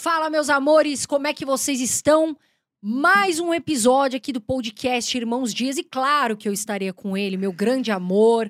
Fala, meus amores, como é que vocês estão? Mais um episódio aqui do podcast Irmãos Dias e claro que eu estaria com ele, meu grande amor.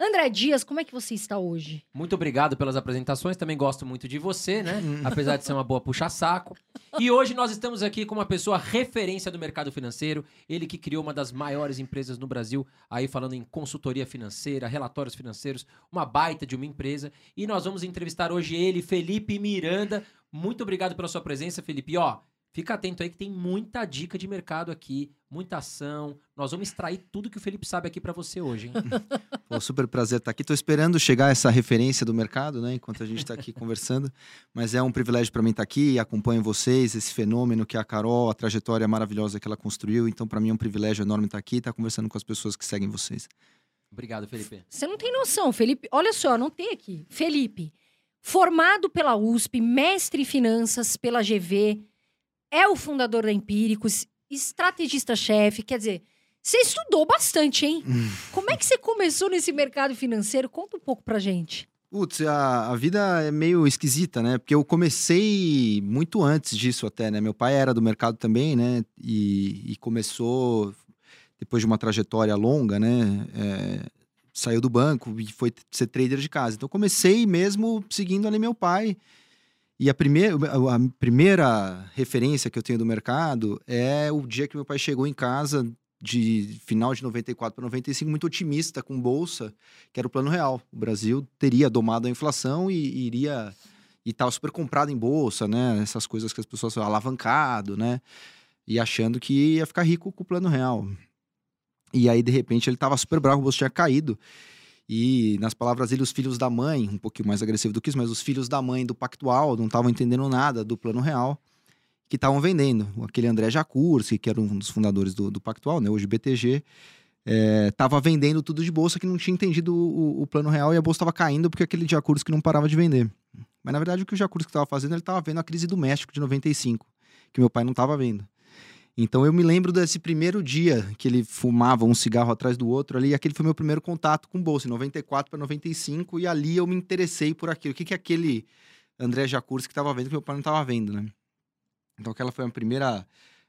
André Dias, como é que você está hoje? Muito obrigado pelas apresentações, também gosto muito de você, né? Apesar de ser uma boa puxa-saco. E hoje nós estamos aqui com uma pessoa referência do mercado financeiro, ele que criou uma das maiores empresas no Brasil, aí falando em consultoria financeira, relatórios financeiros, uma baita de uma empresa. E nós vamos entrevistar hoje ele, Felipe Miranda. Muito obrigado pela sua presença, Felipe. E, ó, Fica atento aí que tem muita dica de mercado aqui, muita ação. Nós vamos extrair tudo que o Felipe sabe aqui para você hoje, hein? Pô, super prazer estar aqui. Estou esperando chegar essa referência do mercado, né? Enquanto a gente está aqui conversando. Mas é um privilégio para mim estar aqui e acompanho vocês, esse fenômeno que é a Carol, a trajetória maravilhosa que ela construiu. Então, para mim é um privilégio enorme estar aqui e estar conversando com as pessoas que seguem vocês. Obrigado, Felipe. Você não tem noção, Felipe. Olha só, não tem aqui. Felipe, formado pela USP, mestre em finanças pela GV é o fundador da Empíricos, estrategista-chefe, quer dizer, você estudou bastante, hein? Como é que você começou nesse mercado financeiro? Conta um pouco pra gente. Putz, a, a vida é meio esquisita, né? Porque eu comecei muito antes disso até, né? Meu pai era do mercado também, né? E, e começou depois de uma trajetória longa, né? É, saiu do banco e foi ser trader de casa. Então comecei mesmo seguindo ali meu pai. E a primeira, a primeira referência que eu tenho do mercado é o dia que meu pai chegou em casa de final de 94 para 95 muito otimista com bolsa, que era o plano real. O Brasil teria domado a inflação e, e iria e estava super comprado em bolsa, né? Essas coisas que as pessoas falam, alavancado, né? E achando que ia ficar rico com o plano real. E aí de repente ele estava super bravo, o bolso tinha caído. E, nas palavras dele, os filhos da mãe, um pouquinho mais agressivo do que isso, mas os filhos da mãe do Pactual não estavam entendendo nada do plano real que estavam vendendo. Aquele André Jacurski, que era um dos fundadores do, do Pactual, né, hoje BTG, estava é, vendendo tudo de bolsa que não tinha entendido o, o plano real e a bolsa estava caindo porque aquele Jacurski não parava de vender. Mas, na verdade, o que o Jacurski estava fazendo, ele estava vendo a crise do México de 95, que meu pai não estava vendo. Então eu me lembro desse primeiro dia que ele fumava um cigarro atrás do outro ali, aquele foi meu primeiro contato com bolsa, em 94 para 95, e ali eu me interessei por aquilo. O que, que aquele André Jacurski que estava vendo que meu pai não estava vendo, né? Então aquela foi a primeira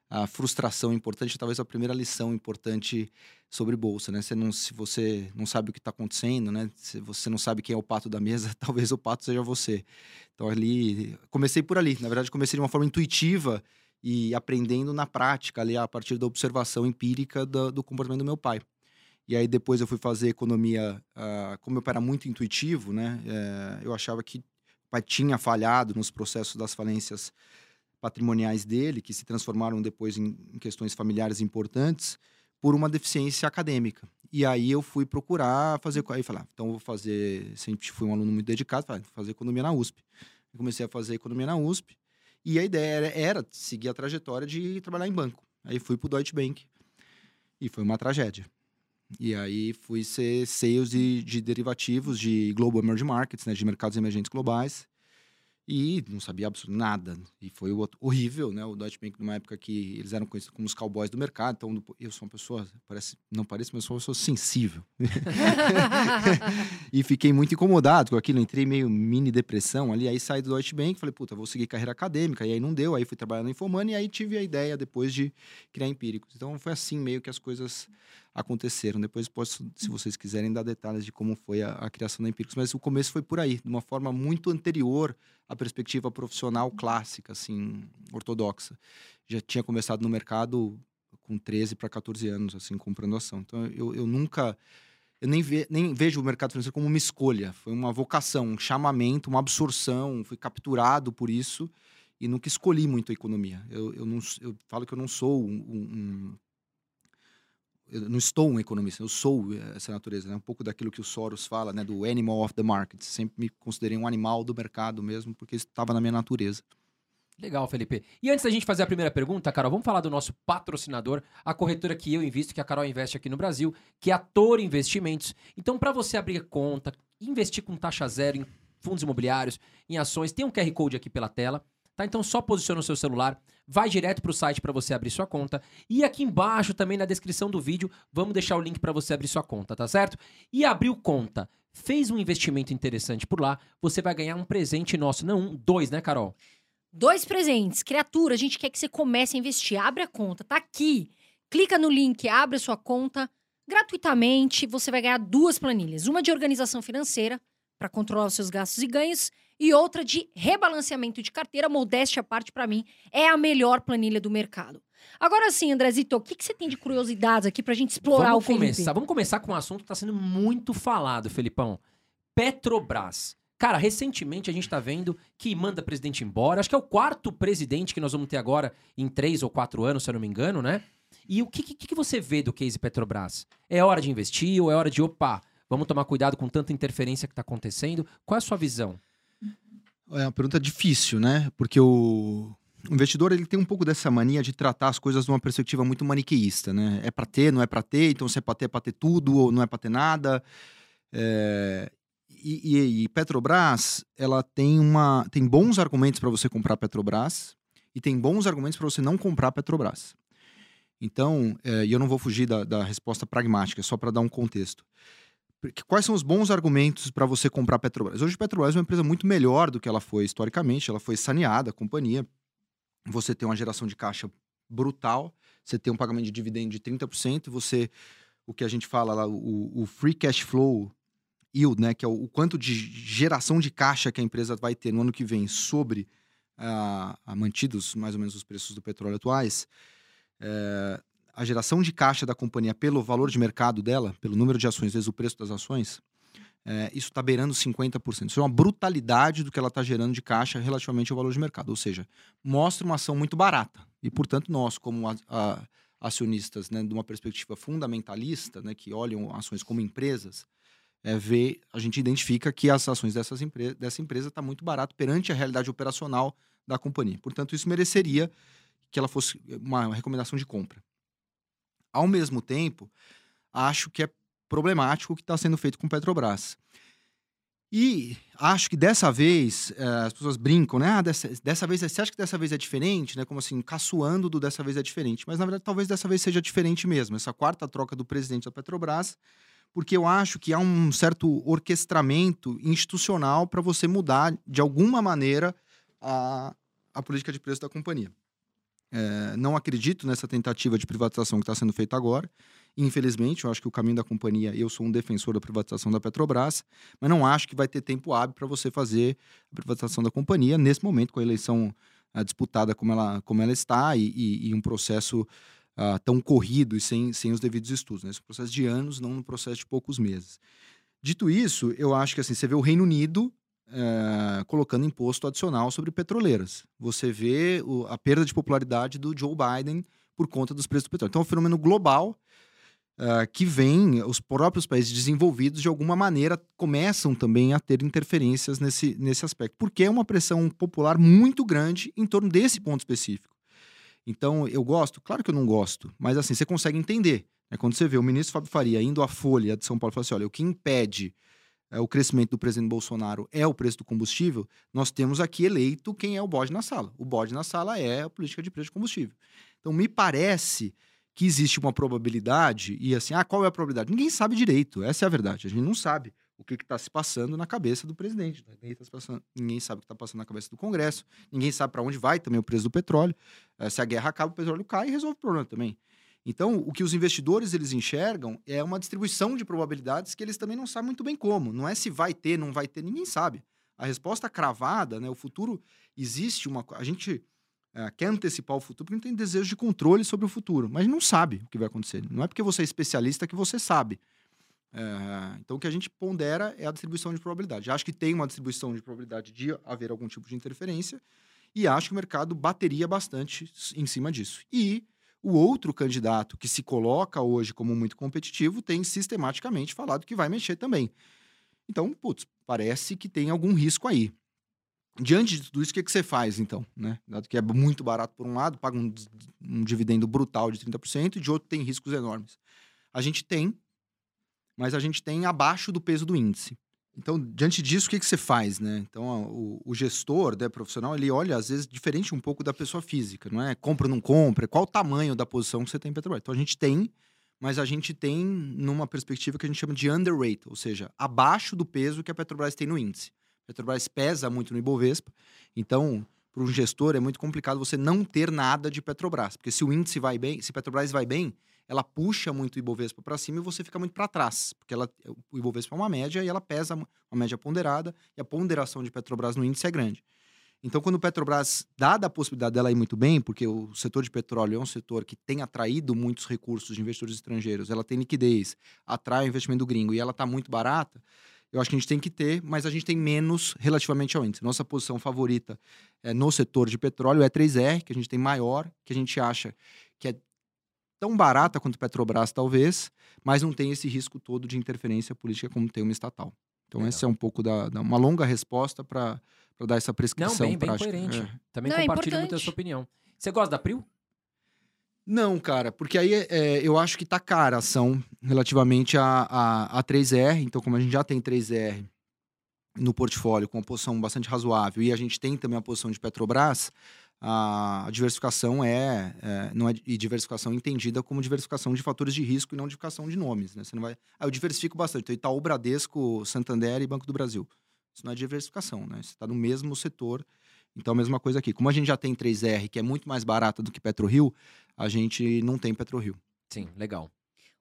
a frustração importante, talvez a primeira lição importante sobre bolsa, né? Não, se você não sabe o que está acontecendo, né? Se você não sabe quem é o pato da mesa, talvez o pato seja você. Então ali comecei por ali. Na verdade comecei de uma forma intuitiva e aprendendo na prática, ali, a partir da observação empírica do, do comportamento do meu pai. E aí depois eu fui fazer economia, uh, como pai era muito intuitivo, né? Uh, eu achava que o pai tinha falhado nos processos das falências patrimoniais dele, que se transformaram depois em, questões familiares importantes, por uma deficiência acadêmica. E aí eu fui procurar fazer, aí falar, ah, então vou fazer, sempre fui um aluno muito dedicado, falei, vou fazer economia na USP. Eu comecei a fazer economia na USP e a ideia era, era seguir a trajetória de trabalhar em banco. Aí fui pro Deutsche Bank e foi uma tragédia. E aí fui ser sales de, de derivativos de Global Emerging Markets, né, de mercados emergentes globais. E não sabia absolutamente nada. E foi horrível, né? O Deutsche Bank, numa época que eles eram conhecidos como os cowboys do mercado. Então, eu sou uma pessoa, parece, não parece, mas eu sou uma pessoa sensível. e fiquei muito incomodado com aquilo. Entrei meio mini depressão ali. Aí saí do Deutsche Bank, falei, puta, vou seguir carreira acadêmica. E aí não deu. Aí fui trabalhar no Infomani. E aí tive a ideia depois de criar Empíricos. Então, foi assim meio que as coisas aconteceram. Depois posso, se vocês quiserem, dar detalhes de como foi a, a criação da Empíricos. Mas o começo foi por aí, de uma forma muito anterior à perspectiva profissional clássica, assim, ortodoxa. Já tinha começado no mercado com 13 para 14 anos, assim, comprando ação. Então, eu, eu nunca... Eu nem, ve, nem vejo o mercado financeiro como uma escolha. Foi uma vocação, um chamamento, uma absorção. Fui capturado por isso e nunca escolhi muito a economia. Eu, eu, não, eu falo que eu não sou um, um, eu não estou um economista, eu sou eh, essa natureza, né? Um pouco daquilo que o Soros fala, né? Do animal of the market. Sempre me considerei um animal do mercado mesmo, porque isso estava na minha natureza. Legal, Felipe. E antes da gente fazer a primeira pergunta, Carol, vamos falar do nosso patrocinador, a corretora que eu invisto, que a Carol investe aqui no Brasil, que é a Toro Investimentos. Então, para você abrir conta, investir com taxa zero em fundos imobiliários, em ações, tem um QR Code aqui pela tela. Tá? Então só posiciona o seu celular, vai direto para o site para você abrir sua conta. E aqui embaixo, também na descrição do vídeo, vamos deixar o link para você abrir sua conta, tá certo? E abriu conta, fez um investimento interessante por lá, você vai ganhar um presente nosso. Não um, dois, né, Carol? Dois presentes. Criatura, a gente quer que você comece a investir. Abre a conta, tá aqui. Clica no link, abre a sua conta. Gratuitamente, você vai ganhar duas planilhas. Uma de organização financeira, para controlar os seus gastos e ganhos, e outra de rebalanceamento de carteira. Modéstia à parte, para mim, é a melhor planilha do mercado. Agora sim, Andrezito, o que, que você tem de curiosidades aqui pra gente explorar vamos o Felipe? começar, Vamos começar com um assunto que está sendo muito falado, Felipão. Petrobras. Cara, recentemente a gente tá vendo que manda presidente embora. Acho que é o quarto presidente que nós vamos ter agora em três ou quatro anos, se eu não me engano, né? E o que, que, que você vê do case Petrobras? É hora de investir ou é hora de, opa, vamos tomar cuidado com tanta interferência que está acontecendo? Qual é a sua visão? É uma pergunta difícil, né? Porque o, o investidor ele tem um pouco dessa mania de tratar as coisas de uma perspectiva muito maniqueísta, né? É para ter, não é para ter, então se é para ter, é para ter tudo ou não é para ter nada. É, e, e, e, Petrobras, ela tem uma tem bons argumentos para você comprar Petrobras e tem bons argumentos para você não comprar Petrobras. Então, é, e eu não vou fugir da, da resposta pragmática, só para dar um contexto. Quais são os bons argumentos para você comprar Petrobras? Hoje, a Petrobras é uma empresa muito melhor do que ela foi historicamente, ela foi saneada, a companhia. Você tem uma geração de caixa brutal, você tem um pagamento de dividendo de 30%, você, o que a gente fala lá, o, o free cash flow yield, né, que é o, o, quanto de geração de caixa que a empresa vai ter no ano que vem sobre a mantidos mais ou menos os preços do petróleo atuais, é, a geração de caixa da companhia pelo valor de mercado dela, pelo número de ações vezes o preço das ações, é, isso está beirando 50%. Isso é uma brutalidade do que ela está gerando de caixa relativamente ao valor de mercado. Ou seja, mostra uma ação muito barata. E, portanto, nós, como a, a, acionistas, né, de uma perspectiva fundamentalista, né, que olham ações como empresas, é, vê, a gente identifica que as ações dessas empre dessa empresa estão tá muito barato perante a realidade operacional da companhia. Portanto, isso mereceria que ela fosse uma recomendação de compra. Ao mesmo tempo, acho que é problemático o que está sendo feito com Petrobras. E acho que dessa vez, eh, as pessoas brincam, né? Ah, dessa, dessa vez, você acha que dessa vez é diferente? Né? Como assim, caçoando do dessa vez é diferente. Mas, na verdade, talvez dessa vez seja diferente mesmo. Essa quarta troca do presidente da Petrobras, porque eu acho que há um certo orquestramento institucional para você mudar, de alguma maneira, a, a política de preço da companhia. É, não acredito nessa tentativa de privatização que está sendo feita agora. Infelizmente, eu acho que o caminho da companhia, eu sou um defensor da privatização da Petrobras, mas não acho que vai ter tempo hábil para você fazer a privatização da companhia nesse momento, com a eleição uh, disputada como ela, como ela está e, e, e um processo uh, tão corrido e sem, sem os devidos estudos. Né? Esse processo de anos, não um processo de poucos meses. Dito isso, eu acho que assim, você vê o Reino Unido é, colocando imposto adicional sobre petroleiras. Você vê o, a perda de popularidade do Joe Biden por conta dos preços do petróleo. Então, é um fenômeno global uh, que vem, os próprios países desenvolvidos, de alguma maneira, começam também a ter interferências nesse, nesse aspecto, porque é uma pressão popular muito grande em torno desse ponto específico. Então, eu gosto? Claro que eu não gosto, mas assim, você consegue entender. Né? Quando você vê o ministro Fábio Faria indo à Folha de São Paulo e fala assim: olha, o que impede é, o crescimento do presidente Bolsonaro é o preço do combustível, nós temos aqui eleito quem é o bode na sala. O bode na sala é a política de preço de combustível. Então, me parece que existe uma probabilidade, e assim, ah, qual é a probabilidade? Ninguém sabe direito, essa é a verdade. A gente não sabe o que está se passando na cabeça do presidente. Ninguém, tá passando, ninguém sabe o que está passando na cabeça do Congresso, ninguém sabe para onde vai também o preço do petróleo. É, se a guerra acaba, o petróleo cai e resolve o problema também. Então, o que os investidores eles enxergam é uma distribuição de probabilidades que eles também não sabem muito bem como. Não é se vai ter, não vai ter, ninguém sabe. A resposta cravada, né? O futuro existe uma. A gente é, quer antecipar o futuro porque não tem desejo de controle sobre o futuro, mas não sabe o que vai acontecer. Não é porque você é especialista que você sabe. É, então, o que a gente pondera é a distribuição de probabilidade. Acho que tem uma distribuição de probabilidade de haver algum tipo de interferência e acho que o mercado bateria bastante em cima disso. E o outro candidato que se coloca hoje como muito competitivo tem sistematicamente falado que vai mexer também. Então, putz, parece que tem algum risco aí. Diante de tudo isso, o que, que você faz, então? Né? Dado que é muito barato por um lado, paga um, um dividendo brutal de 30%, e de outro tem riscos enormes. A gente tem, mas a gente tem abaixo do peso do índice. Então, diante disso, o que, que você faz, né? Então, o, o, gestor, né, profissional, ele olha, às vezes, diferente um pouco da pessoa física, não é? Compra ou não compra, qual o tamanho da posição que você tem em Petrobras. Então, a gente tem, mas a gente tem numa perspectiva que a gente chama de underweight, ou seja, abaixo do peso que a Petrobras tem no índice. A Petrobras pesa muito no Ibovespa, então, para um gestor é muito complicado você não ter nada de Petrobras, porque se o índice vai bem, se Petrobras vai bem, ela puxa muito o Ibovespa para cima e você fica muito para trás, porque ela, o Ibovespa é uma média e ela pesa uma média ponderada e a ponderação de Petrobras no índice é grande. Então, quando o Petrobras, dada a possibilidade dela ir muito bem, porque o setor de petróleo é um setor que tem atraído muitos recursos de investidores estrangeiros, ela tem liquidez, atrai o investimento gringo e ela está muito barata, eu acho que a gente tem que ter, mas a gente tem menos relativamente ao índice. Nossa posição favorita é, no setor de petróleo é 3R, que a gente tem maior, que a gente acha que é tão barata quanto Petrobras, talvez, mas não tem esse risco todo de interferência política como tem uma estatal. Então, Legal. essa é um pouco da, da uma longa resposta para dar essa prescrição Não, bem, prática. bem coerente. É. Também Não, é compartilho muito a sua opinião. Você gosta da Prio? Não, cara, porque aí é, eu acho que tá cara a ação relativamente a, a, a 3R. Então, como a gente já tem 3R no portfólio com uma posição bastante razoável e a gente tem também a posição de Petrobras, a diversificação é, é, não é e diversificação entendida como diversificação de fatores de risco e não diversificação de nomes, né? Você não vai, ah, eu diversifico bastante, então Itaú, Bradesco, Santander e Banco do Brasil. Isso não é diversificação, né? Você está no mesmo setor. Então a mesma coisa aqui. Como a gente já tem 3R, que é muito mais barata do que PetroRio, a gente não tem PetroRio. Sim, legal.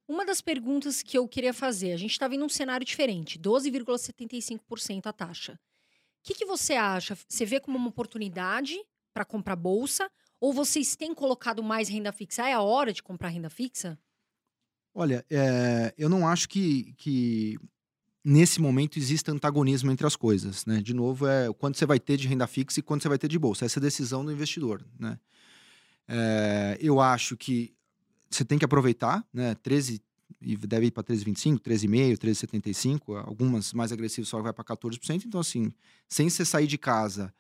Uma das perguntas que eu queria fazer, a gente está vendo um cenário diferente, 12,75% a taxa. O que, que você acha? Você vê como uma oportunidade para comprar bolsa? Ou vocês têm colocado mais renda fixa? É a hora de comprar renda fixa? Olha, é, eu não acho que, que nesse momento exista antagonismo entre as coisas, né? De novo, é quanto você vai ter de renda fixa e quanto você vai ter de bolsa. Essa é a decisão do investidor, né? É, eu acho que você tem que aproveitar, né? 13 e deve ir para 13,25, 13,5, 13,75, algumas mais agressivas só vai para 14%. Então, assim, sem você sair de casa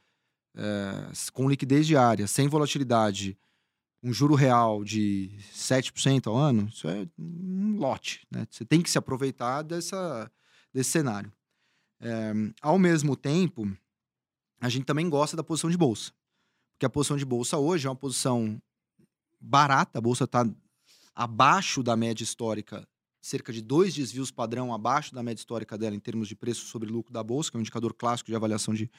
é, com liquidez diária, sem volatilidade, um juro real de 7% ao ano, isso é um lote, né? Você tem que se aproveitar dessa, desse cenário. É, ao mesmo tempo, a gente também gosta da posição de bolsa. Porque a posição de bolsa hoje é uma posição barata, a bolsa está abaixo da média histórica, cerca de dois desvios padrão abaixo da média histórica dela em termos de preço sobre lucro da bolsa, que é um indicador clássico de avaliação de,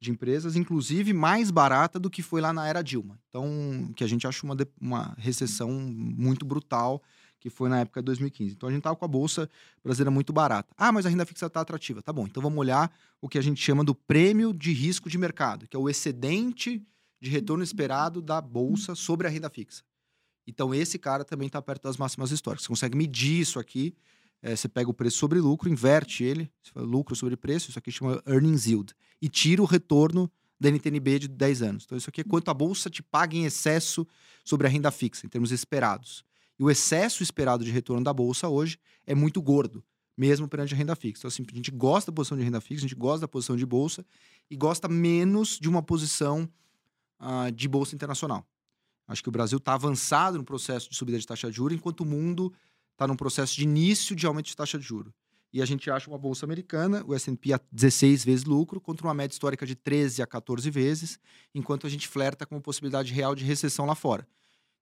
de empresas, inclusive mais barata do que foi lá na era Dilma. Então, que a gente acha uma, uma recessão muito brutal, que foi na época de 2015. Então, a gente estava com a bolsa brasileira muito barata. Ah, mas a renda fixa está atrativa. Tá bom, então vamos olhar o que a gente chama do prêmio de risco de mercado, que é o excedente de retorno esperado da bolsa sobre a renda fixa. Então, esse cara também está perto das máximas históricas. Você consegue medir isso aqui. É, você pega o preço sobre lucro, inverte ele, lucro sobre preço, isso aqui chama earnings yield, e tira o retorno da NTNB de 10 anos. Então, isso aqui é quanto a bolsa te paga em excesso sobre a renda fixa, em termos esperados. E o excesso esperado de retorno da bolsa hoje é muito gordo, mesmo perante a renda fixa. Então, assim, a gente gosta da posição de renda fixa, a gente gosta da posição de bolsa e gosta menos de uma posição uh, de bolsa internacional. Acho que o Brasil está avançado no processo de subida de taxa de juros, enquanto o mundo está num processo de início de aumento de taxa de juros. E a gente acha uma bolsa americana, o S&P a 16 vezes lucro, contra uma média histórica de 13 a 14 vezes, enquanto a gente flerta com a possibilidade real de recessão lá fora.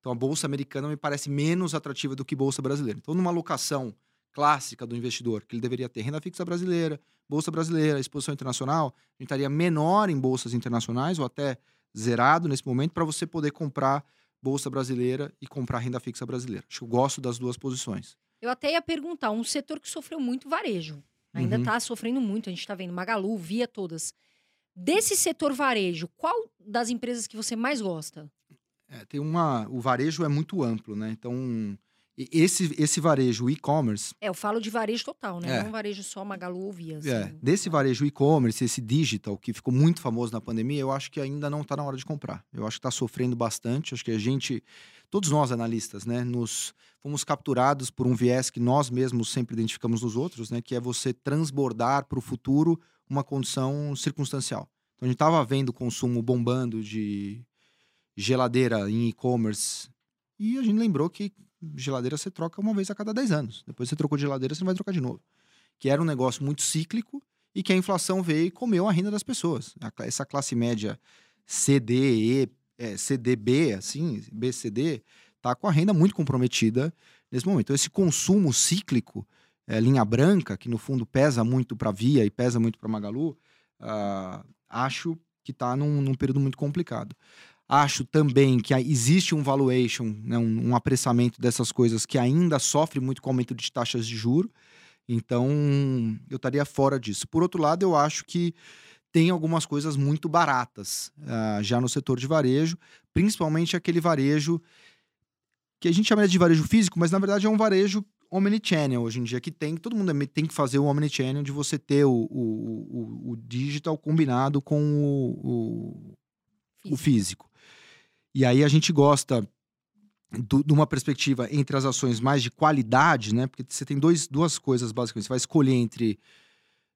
Então a bolsa americana me parece menos atrativa do que bolsa brasileira. Então numa alocação clássica do investidor, que ele deveria ter renda fixa brasileira, bolsa brasileira, exposição internacional, a gente estaria menor em bolsas internacionais ou até zerado nesse momento para você poder comprar bolsa brasileira e comprar renda fixa brasileira. Acho que eu gosto das duas posições. Eu até ia perguntar, um setor que sofreu muito varejo. Ainda Uhum. está sofrendo muito, a gente está vendo Magalu, Via, todas. Desse setor varejo, qual das empresas que você mais gosta? É, tem uma, o varejo é muito amplo, né? Então esse esse varejo e-commerce É, eu falo de varejo total, né? É. Não varejo só Magalu ou Via. É, assim. desse varejo e-commerce, esse digital, que ficou muito famoso na pandemia, eu acho que ainda não está na hora de comprar. Eu acho que está sofrendo bastante. Acho que a gente, todos nós analistas, né, nos fomos capturados por um viés que nós mesmos sempre identificamos nos outros, né, que é você transbordar para o futuro uma condição circunstancial. Então a gente estava vendo o consumo bombando de geladeira em e-commerce e a gente lembrou que geladeira você troca uma vez a cada 10 anos. Depois você trocou de geladeira, você não vai trocar de novo que era um negócio muito cíclico e que a inflação veio e comeu a renda das pessoas. A Essa classe média CDE, é, CDB, assim, BCD, tá com a renda muito comprometida nesse momento. Então, esse consumo cíclico, é, linha branca, que no fundo pesa muito para Via e pesa muito para Magalu, ah, acho que está num, num período muito complicado. Acho também que existe um valuation, né, um, um, apressamento dessas coisas que ainda sofre muito com o aumento de taxas de juro. Então, eu estaria fora disso. Por outro lado, eu acho que tem algumas coisas muito baratas uh, já no setor de varejo, principalmente aquele varejo que a gente chama de varejo físico, mas na verdade é um varejo omnichannel hoje em dia que tem, todo mundo tem que fazer o omnichannel de você ter o, o, o, o digital combinado com o, o, físico. E aí a gente gosta de uma perspectiva entre as ações mais de qualidade, né? Porque você tem dois, duas coisas basicamente. Você vai escolher entre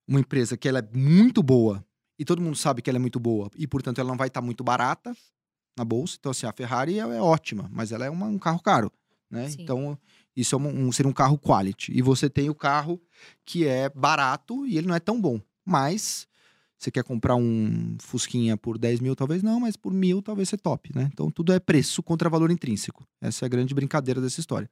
uma empresa que ela é muito boa e todo mundo sabe que ela é muito boa e, portanto, ela não vai estar tá muito barata na bolsa. Então, assim, a Ferrari é, é ótima, mas ela é uma, um carro caro, né? Sim. Então, isso é um, um, seria um carro quality. E você tem o carro que é barato e ele não é tão bom. Mas você quer comprar um Fusquinha por 10 mil, talvez não, mas por mil talvez seja top, né? Então tudo é preço contra valor intrínseco. Essa é a grande brincadeira dessa história.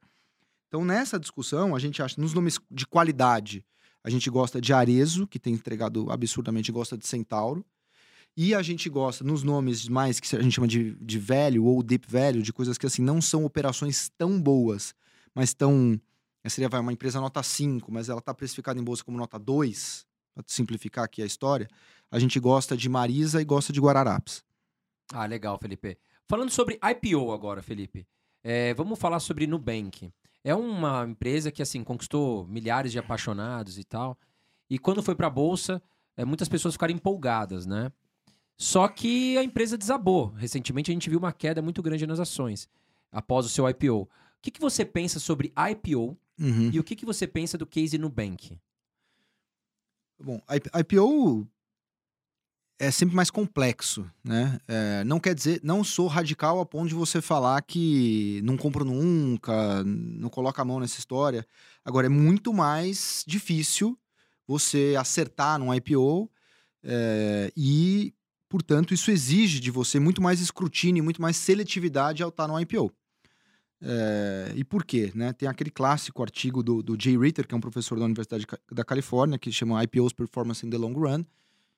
Então nessa discussão, a gente acha, nos nomes de qualidade, a gente gosta de Arezo, que tem entregado absurdamente, gosta de Centauro. E a gente gosta, nos nomes mais que a gente chama de, de velho ou deep velho, de coisas que assim não são operações tão boas, mas tão. Seria vai, uma empresa nota 5, mas ela está precificada em bolsa como nota 2, para simplificar aqui a história. A gente gosta de Marisa e gosta de Guararapes. Ah, legal, Felipe. Falando sobre IPO agora, Felipe. É, vamos falar sobre Nubank. É uma empresa que, assim, conquistou milhares de apaixonados e tal. E quando foi para a bolsa, é, muitas pessoas ficaram empolgadas, né? Só que a empresa desabou. Recentemente a gente viu uma queda muito grande nas ações após o seu IPO. O que, que você pensa sobre IPO uhum. e o que, que você pensa do case Nubank? Bom, IPO é sempre mais complexo, né? É, não quer dizer, não sou radical a ponto de você falar que não compro nunca, não coloca a mão nessa história. Agora, é muito mais difícil você acertar num IPO é, e, portanto, isso exige de você muito mais escrutínio, muito mais seletividade ao estar no IPO. É, e por quê? Né? Tem aquele clássico artigo do, do Jay Ritter, que é um professor da Universidade da Califórnia, que chama IPOs Performance in the Long Run,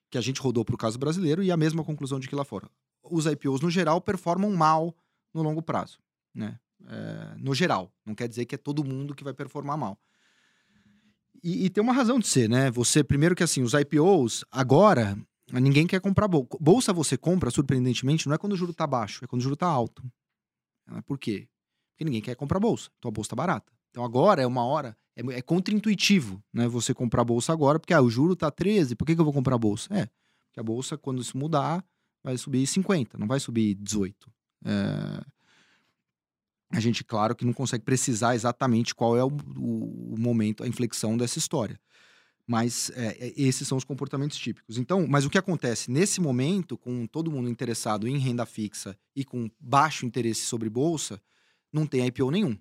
que a gente rodou para o caso brasileiro, e a mesma conclusão de que lá fora. Os IPOs, no geral, performam mal no longo prazo. Né? É, no geral. Não quer dizer que é todo mundo que vai performar mal. E, e, tem uma razão de ser, né? Você, primeiro que assim, os IPOs, agora, ninguém quer comprar bolsa. Bolsa você compra, surpreendentemente, não é quando o juro está baixo, é quando o juro está alto. Por quê? Porque ninguém quer comprar bolsa. Então a bolsa está barata. Então agora é uma hora, é, é contraintuitivo, né? Você comprar bolsa agora, porque ah, o juro tá 13, por que, que eu vou comprar bolsa? É, porque a bolsa, quando isso mudar, vai subir 50, não vai subir 18. É... A gente, claro, que não consegue precisar exatamente qual é o, o, o momento, a inflexão dessa história. Mas é, é, esses são os comportamentos típicos. Então, mas o que acontece nesse momento, com todo mundo interessado em renda fixa e com baixo interesse sobre bolsa, não tem IPO nenhum.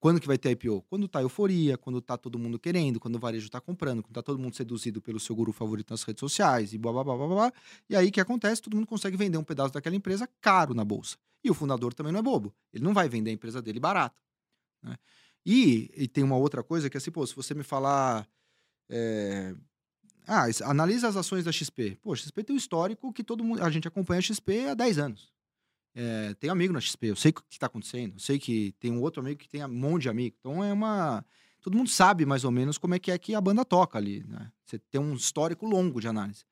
Quando que vai ter IPO? Quando tá euforia, quando tá todo mundo querendo, quando o varejo tá comprando, quando tá todo mundo seduzido pelo seu guru favorito nas redes sociais e blá blá blá blá blá. E aí o que acontece? Todo mundo consegue vender um pedaço daquela empresa caro na bolsa. E o fundador também não é bobo. Ele não vai vender a empresa dele barata. Né? E, e, tem uma outra coisa que é assim, pô, se você me falar. É... Ah, analisa as ações da XP. Pô, XP tem um histórico que todo mundo. A gente acompanha a XP há 10 anos. É, tenho amigo na XP, eu sei o que está acontecendo, eu sei que tem um outro amigo que tem um monte de amigo. Então é uma. Todo mundo sabe mais ou menos como é que é que a banda toca ali, né? Você tem um histórico longo de análise.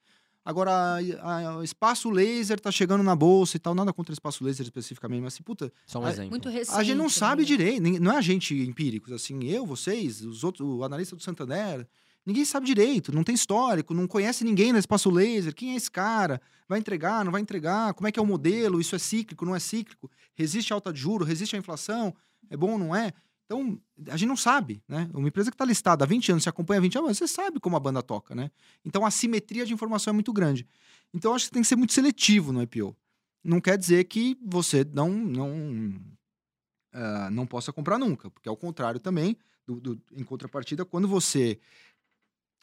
Agora, a, a, espaço laser tá chegando na bolsa e tal, nada contra espaço laser especificamente, mas assim, puta. Só um a, exemplo. Muito recente, a gente não sabe né? direito, não é a gente empíricos, assim, eu, vocês, os outros, o analista do Santander, Ninguém sabe direito, não tem histórico, não conhece ninguém no espaço laser. Quem é esse cara? Vai entregar, não vai entregar? Como é que é o modelo? Isso é cíclico, não é cíclico? Resiste a alta de juro, resiste à inflação? É bom ou não é? Então, a gente não sabe, né? Uma empresa que está listada há 20 anos, se acompanha há 20 anos, você sabe como a banda toca, né? Então, a simetria de informação é muito grande. Então, acho que tem que ser muito seletivo no IPO. Não quer dizer que você não não uh, não possa comprar nunca, porque ao contrário também, do, do, em contrapartida, quando você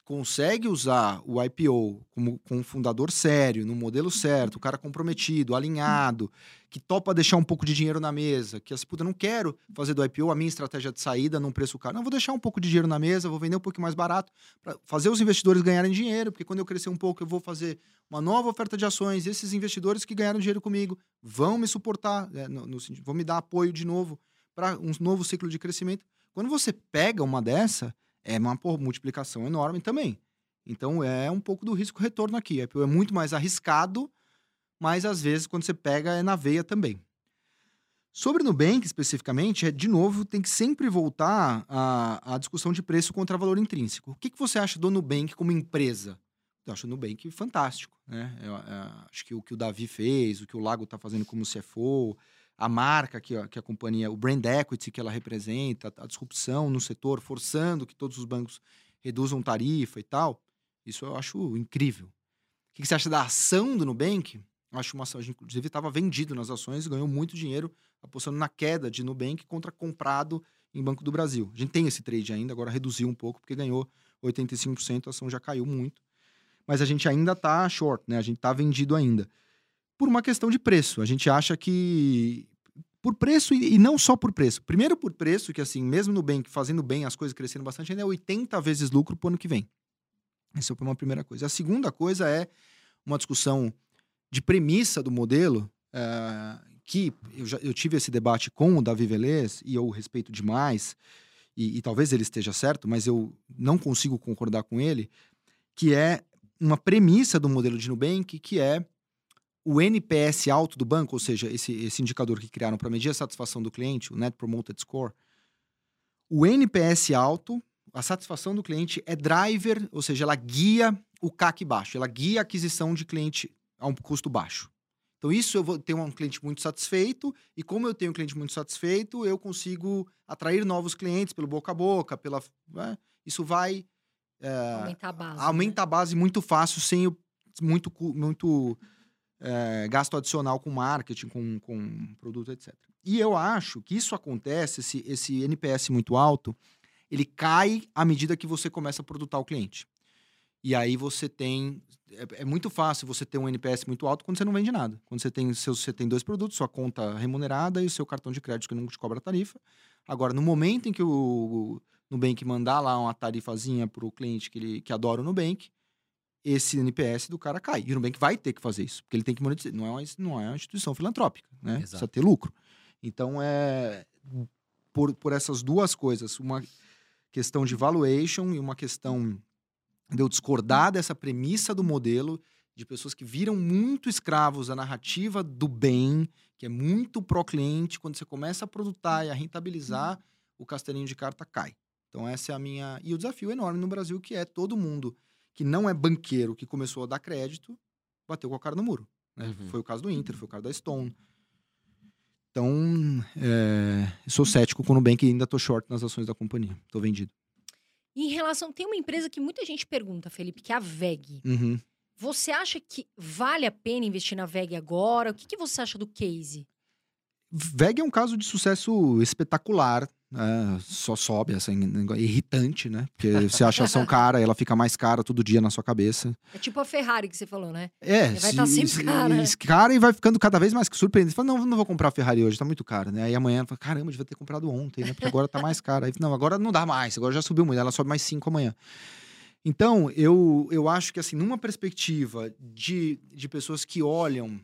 consegue usar o IPO como com um fundador sério, no modelo certo, o cara comprometido, alinhado, que topa deixar um pouco de dinheiro na mesa, que assim, puta, não quero fazer do IPO a minha estratégia de saída num preço caro. Não, vou deixar um pouco de dinheiro na mesa, vou vender um pouco mais barato, para fazer os investidores ganharem dinheiro, porque quando eu crescer um pouco, eu vou fazer uma nova oferta de ações. Esses investidores que ganharam dinheiro comigo vão me suportar, é, no, no, vão me dar apoio de novo para um novo ciclo de crescimento. Quando você pega uma dessa, é uma multiplicação enorme também. Então é um pouco do risco-retorno aqui. É, é muito mais arriscado, mas às vezes quando você pega é na veia também. Sobre Nubank especificamente, é, de novo, tem que sempre voltar à, à discussão de preço contra valor intrínseco. O que, que você acha do Nubank como empresa? Eu acho o Nubank fantástico. Né? Eu, eu, é, acho que o que o Davi fez, o que o Lago está fazendo como CFO, a marca que, que a companhia, o brand equity que ela representa, a disrupção no setor, forçando que todos os bancos reduzam tarifa e tal. Isso eu acho incrível. O que você acha da ação do Nubank? Eu acho uma ação, a inclusive, estava vendido nas ações, ganhou muito dinheiro apostando na queda de Nubank contra comprado em Banco do Brasil. A gente tem esse trade ainda, agora reduziu um pouco, porque ganhou 85%, a ação já caiu muito. Mas a gente ainda está short, né? A gente está vendido ainda. Por uma questão de preço. A gente acha que. Por preço e, não só por preço. Primeiro por preço, que assim, mesmo no Nubank fazendo bem, as coisas crescendo bastante, ainda é 80 vezes lucro pro ano que vem. Essa é uma primeira coisa. A segunda coisa é uma discussão de premissa do modelo, é, que eu, já, eu tive esse debate com o Davi Velez e eu respeito demais, e, e, talvez ele esteja certo, mas eu não consigo concordar com ele, que é uma premissa do modelo de Nubank, que é o NPS alto do banco, ou seja, esse, esse indicador que criaram para medir a satisfação do cliente, o Net Promoted Score. O NPS alto a satisfação do cliente é driver, ou seja, ela guia o CAC baixo, ela guia a aquisição de cliente a um custo baixo. Então, isso eu vou ter um cliente muito satisfeito, e como eu tenho um cliente muito satisfeito, eu consigo atrair novos clientes pelo boca a boca, pela. Né? Isso vai. É, aumentar a base. Aumenta né? a base muito fácil, sem o, muito, muito é, gasto adicional com marketing, com, com produto, etc. E eu acho que isso acontece, esse, esse NPS muito alto, ele cai à medida que você começa a produtar o cliente. E aí você tem. É, é, muito fácil você ter um NPS muito alto quando você não vende nada. Quando você tem, seus, você tem dois produtos, sua conta remunerada e o seu cartão de crédito que não te cobra tarifa. Agora, no momento em que o, o Nubank mandar lá uma tarifazinha para o cliente que, ele, que adora o Nubank, esse NPS do cara cai. E o Nubank vai ter que fazer isso, porque ele tem que monetizar. Não é uma, não é uma instituição filantrópica, né? Exato. Precisa ter lucro. Então, é por, por essas duas coisas, uma questão de valuation e uma questão de eu discordar dessa premissa do modelo de pessoas que viram muito escravos da narrativa do bem, que é muito pró-cliente. Quando você começa a produtar e a rentabilizar, o castelinho de carta cai. Então, essa é a minha. E o desafio enorme no Brasil, que é todo mundo que não é banqueiro, que começou a dar crédito, bateu com a cara no muro. Né? Uhum. Foi o caso do Inter, foi o caso da Stone. Então, é, sou cético com o Nubank e ainda estou short nas ações da companhia. Estou vendido. Em relação, tem uma empresa que muita gente pergunta, Felipe, que é a VEG. Uhum. Você acha que vale a pena investir na VEG agora? O que, que você acha do case? VEG é um caso de sucesso espetacular é, só sobe, assim, irritante, né? Porque você acha ação cara, ela fica mais cara todo dia na sua cabeça. É tipo a Ferrari que você falou, né? É, vai estar tá sempre se, cara. cara e vai ficando cada vez mais surpreendente. Você fala, não, não vou comprar a Ferrari hoje, tá muito cara, né? Aí amanhã, fala, caramba, devia ter comprado ontem, né? Porque agora tá mais cara. Aí, não, agora não dá mais, agora já subiu muito, ela sobe mais 5 amanhã. Então, eu, eu acho que, assim, numa perspectiva de, de pessoas que olham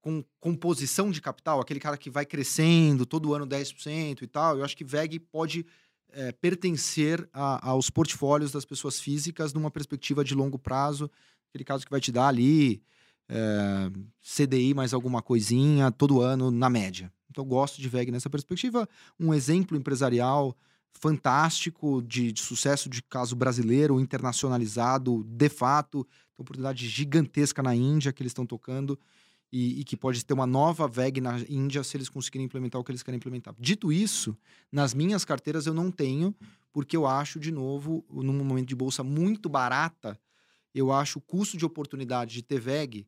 com composição de capital, aquele cara que vai crescendo todo ano 10% e tal, eu acho que VEG pode é, pertencer a, aos portfólios das pessoas físicas numa perspectiva de longo prazo, aquele caso que vai te dar ali é, CDI mais alguma coisinha todo ano na média. Então, eu gosto de VEG nessa perspectiva. Um exemplo empresarial fantástico de, de sucesso de caso brasileiro, internacionalizado, de fato, tem oportunidade gigantesca na Índia que eles estão tocando e, e, que pode ter uma nova VEG na Índia se eles conseguirem implementar o que eles querem implementar. Dito isso, nas minhas carteiras eu não tenho, porque eu acho, de novo, num momento de bolsa muito barata, eu acho o custo de oportunidade de ter VEG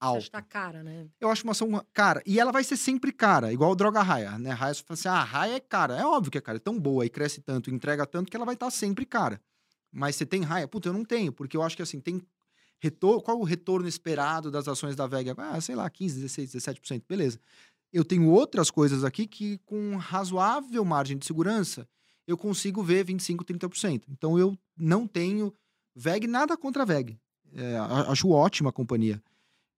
alto. Você tá cara, né? Eu acho uma ação cara. E ela vai ser sempre cara, igual o droga raia, né? Raia, você fala assim, ah, raia é cara. É óbvio que é cara. É tão boa e cresce tanto, entrega tanto, que ela vai estar tá sempre cara. Mas você tem raia? Puta, eu não tenho, porque eu acho que assim, tem retorno. Qual o retorno esperado das ações da VEG? Ah, sei lá, 15, 16, 17%. Beleza. Eu tenho outras coisas aqui que, com razoável margem de segurança, eu consigo ver 25, 30%. Então eu não tenho VEG, nada contra a VEG. É, acho ótima a companhia.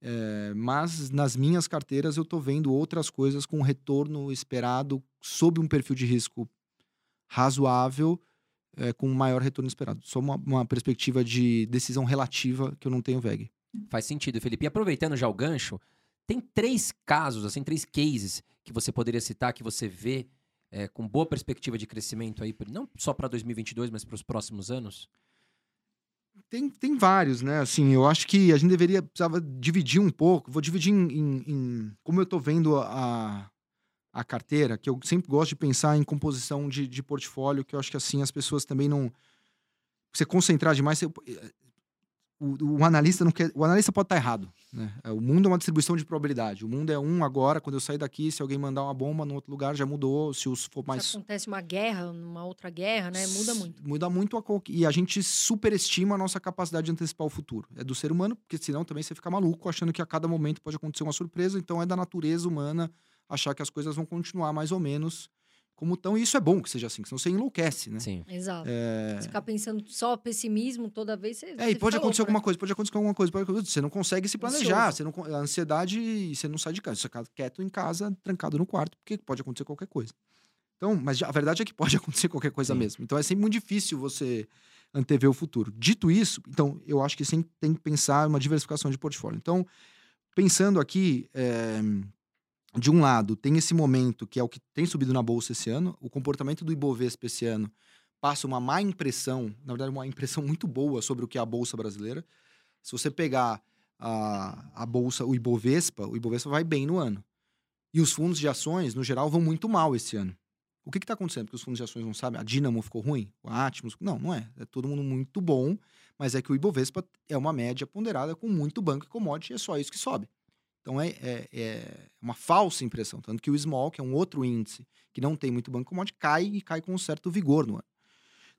É, mas nas minhas carteiras eu estou vendo outras coisas com retorno esperado sob um perfil de risco razoável, é, com maior retorno esperado. Só uma, uma, perspectiva de decisão relativa que eu não tenho VEG. Faz sentido, Felipe. E aproveitando já o gancho, tem três casos, assim, três cases que você poderia citar, que você vê é, com boa perspectiva de crescimento aí, não só para 2022, mas para os próximos anos? Tem, tem vários, né? Assim, eu acho que a gente deveria precisava dividir um pouco. Vou dividir em, em, em como eu estou vendo a, a carteira, que eu sempre gosto de pensar em composição de, de portfólio, que eu acho que assim as pessoas também não. Você concentrar demais, você, o, o, analista não quer. O analista pode estar errado. Né? É, o mundo é uma distribuição de probabilidade. O mundo é um agora. Quando eu sair daqui, se alguém mandar uma bomba no outro lugar, já mudou. Se os for mais. Se acontece uma guerra, uma outra guerra, né? Muda muito. Muda muito a e a gente superestima a nossa capacidade de antecipar o futuro. É do ser humano, porque senão também você fica maluco achando que a cada momento pode acontecer uma surpresa. Então é da natureza humana achar que as coisas vão continuar mais ou menos como estão, e isso é bom que seja assim, senão você enlouquece, né? Sim. Exato. É... Você ficar pensando só pessimismo toda vez, você. É, e pode acontecer louco, alguma né? coisa, pode acontecer alguma coisa, pode... você não consegue se planejar, você não... a ansiedade, você não sai de casa, você fica quieto em casa, trancado no quarto, porque pode acontecer qualquer coisa. Então, mas a verdade é que pode acontecer qualquer coisa Sim. mesmo. Então é sempre muito difícil você antever o futuro. Dito isso, então, eu acho que sim, tem que pensar uma diversificação de portfólio. Então, pensando aqui, é de um lado, tem esse momento que é o que tem subido na bolsa esse ano, o comportamento do Ibovespa esse ano passa uma má impressão, na verdade, uma impressão muito boa sobre o que é a bolsa brasileira. Se você pegar a, a bolsa, o Ibovespa, o Ibovespa vai bem no ano. E os fundos de ações, no geral, vão muito mal esse ano. O que está acontecendo? Porque os fundos de ações não sabem? A Dinamo ficou ruim? O Atmos? Não, não é. É todo mundo muito bom, mas é que o Ibovespa é uma média ponderada com muito banco e commodity e é só isso que sobe. Então é, é, é, uma falsa impressão. Tanto que o small, que é um outro índice que não tem muito banco commodity, cai e cai com um certo vigor no ano.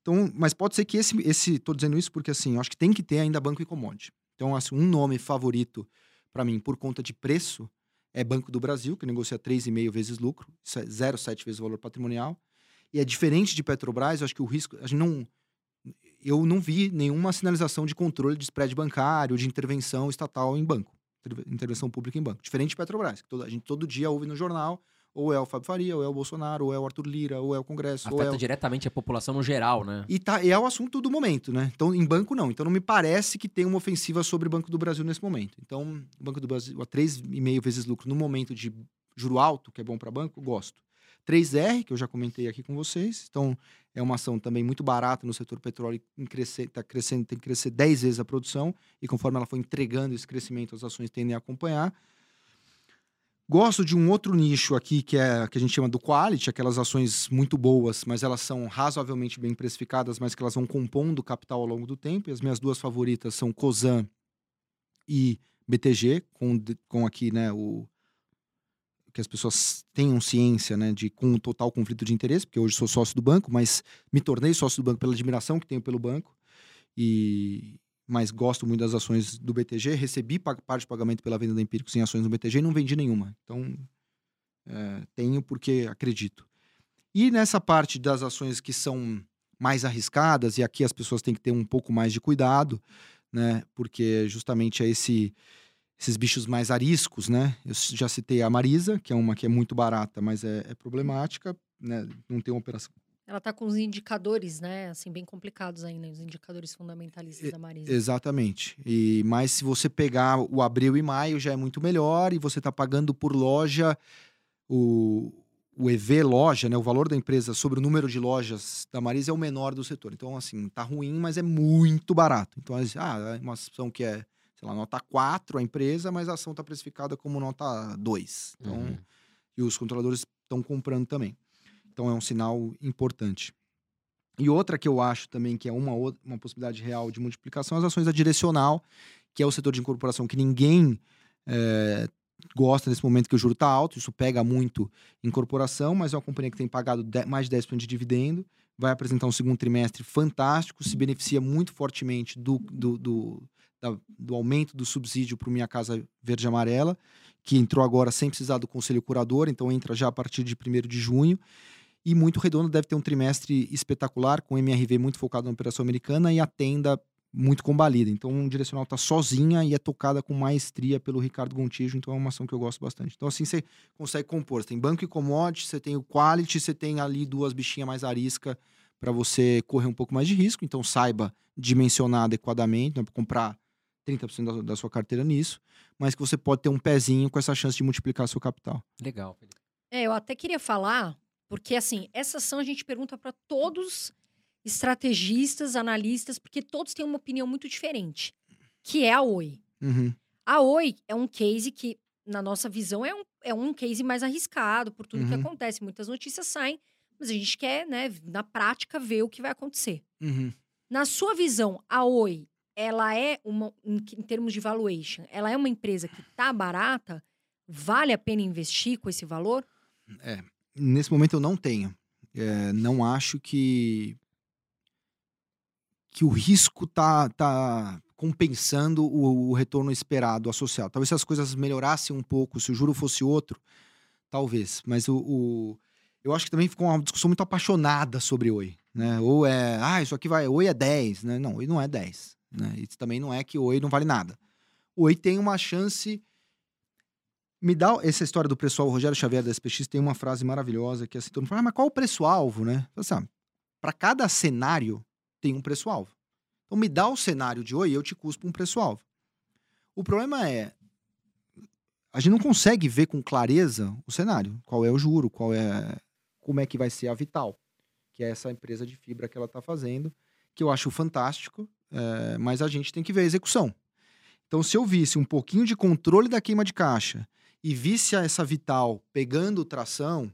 Então, mas pode ser que esse, esse, tô dizendo isso porque assim, eu acho que tem que ter ainda banco e commodity. Então, assim, um nome favorito para mim por conta de preço é Banco do Brasil, que negocia 3,5 vezes lucro, 0,7 é vezes o valor patrimonial. E é diferente de Petrobras, eu acho que o risco, a gente não eu não vi nenhuma sinalização de controle de spread bancário, de intervenção estatal em banco intervenção pública em banco. Diferente de Petrobras, que a gente todo dia ouve no jornal, ou é o Fábio Faria, ou é o Bolsonaro, ou é o Arthur Lira, ou é o Congresso. Afeta ou é o... diretamente a população no geral, né? E, tá, e é o assunto do momento, né? Então, em banco, não. Então, não me parece que tem uma ofensiva sobre o Banco do Brasil nesse momento. Então, o Banco do Brasil, a 3,5 vezes lucro no momento de juro alto, que é bom para banco, gosto. 3R, que eu já comentei aqui com vocês. Então, é uma ação também muito barata no setor petróleo, está crescendo, tem que crescer 10 vezes a produção, e conforme ela for entregando esse crescimento, as ações tendem a acompanhar. Gosto de um outro nicho aqui, que é que a gente chama do quality, aquelas ações muito boas, mas elas são razoavelmente bem precificadas, mas que elas vão compondo capital ao longo do tempo. E as minhas duas favoritas são Cosan e BTG, com, com aqui né, o, que as pessoas tenham ciência, né, de com um total conflito de interesse, porque hoje sou sócio do banco, mas me tornei sócio do banco pela admiração que tenho pelo banco e mas gosto muito das ações do BTG, recebi parte de pagamento pela venda da Empíricos em ações do BTG e não vendi nenhuma. Então, é, tenho porque acredito. E nessa parte das ações que são mais arriscadas, e aqui as pessoas têm que ter um pouco mais de cuidado, né? Porque justamente é esse esses bichos mais ariscos, né? Eu já citei a Marisa, que é uma que é muito barata, mas é, é problemática, né? Não tem uma operação. Ela está com os indicadores, né? Assim, bem complicados ainda, os indicadores fundamentalistas da Marisa. Exatamente. E, mas se você pegar o abril e maio, já é muito melhor, e você está pagando por loja o, o EV loja, né? O valor da empresa sobre o número de lojas da Marisa é o menor do setor. Então, assim, tá ruim, mas é muito barato. Então, ah, é uma ação que é sei lá, nota 4 a empresa, mas a ação está precificada como nota 2. Então, uhum. E os controladores estão comprando também. Então é um sinal importante. E outra que eu acho também que é uma, uma possibilidade real de multiplicação, as ações da direcional, que é o setor de incorporação que ninguém é, gosta nesse momento que o juro está alto, isso pega muito em corporação, mas é uma companhia que tem pagado mais de 10% de dividendo, vai apresentar um segundo trimestre fantástico, se beneficia muito fortemente do, do, do, da, do aumento do subsídio para Minha Casa Verde Amarela, que entrou agora sem precisar do conselho curador, então entra já a partir de 1 de junho. E muito redondo deve ter um trimestre espetacular, com o MRV muito focado na operação americana e a tenda muito combalida. Então, o um direcional está sozinha e é tocada com maestria pelo Ricardo Gontijo, então é uma ação que eu gosto bastante. Então, assim, você consegue compor. Você tem banco e commodity, você tem o quality, você tem ali duas bichinhas mais arisca para você correr um pouco mais de risco. Então, saiba dimensionar adequadamente, não é para comprar 30% da, da sua carteira nisso, mas que você pode ter um pezinho com essa chance de multiplicar seu capital. Legal, Felipe. É, eu até queria falar, porque assim, essa ação a gente pergunta para todos estrategistas, analistas, porque todos têm uma opinião muito diferente, que é a Oi. Uhum. A Oi é um case que, na nossa visão, é um, é um case mais arriscado por tudo que Uhum. acontece. Muitas notícias saem, mas a gente quer, né, na prática, ver o que vai acontecer. Uhum. Na sua visão, a Oi, ela é uma, em, em termos de valuation, ela é uma empresa que tá barata? Vale a pena investir com esse valor? Nesse momento eu não tenho. É, não acho que que o risco tá, tá compensando o, o retorno esperado associado. Talvez se as coisas melhorassem um pouco, se o juro fosse outro, talvez. Mas o, o- eu acho que também ficou uma discussão muito apaixonada sobre Oi. Né? Ou é, ah, isso aqui vai, Oi é 10. Né? Não, Oi não é 10. Né? Também não é que Oi não vale nada. Oi tem uma chance me dá essa história do preço-alvo. O Rogério Xavier da SPX tem uma frase maravilhosa que é assim, todo mundo fala, ah, mas qual o preço-alvo, né? Assim, ah, para cada cenário tem um preço-alvo. Então me dá o cenário de oi, eu te cuspo um preço-alvo. O problema é a gente não consegue ver com clareza o cenário, qual é o juro, qual é como é que vai ser a Vital, que é essa empresa de fibra que ela está fazendo, que eu acho fantástico, é, mas a gente tem que ver a execução. Então, se eu visse um pouquinho de controle da queima de caixa e visse essa Vital pegando tração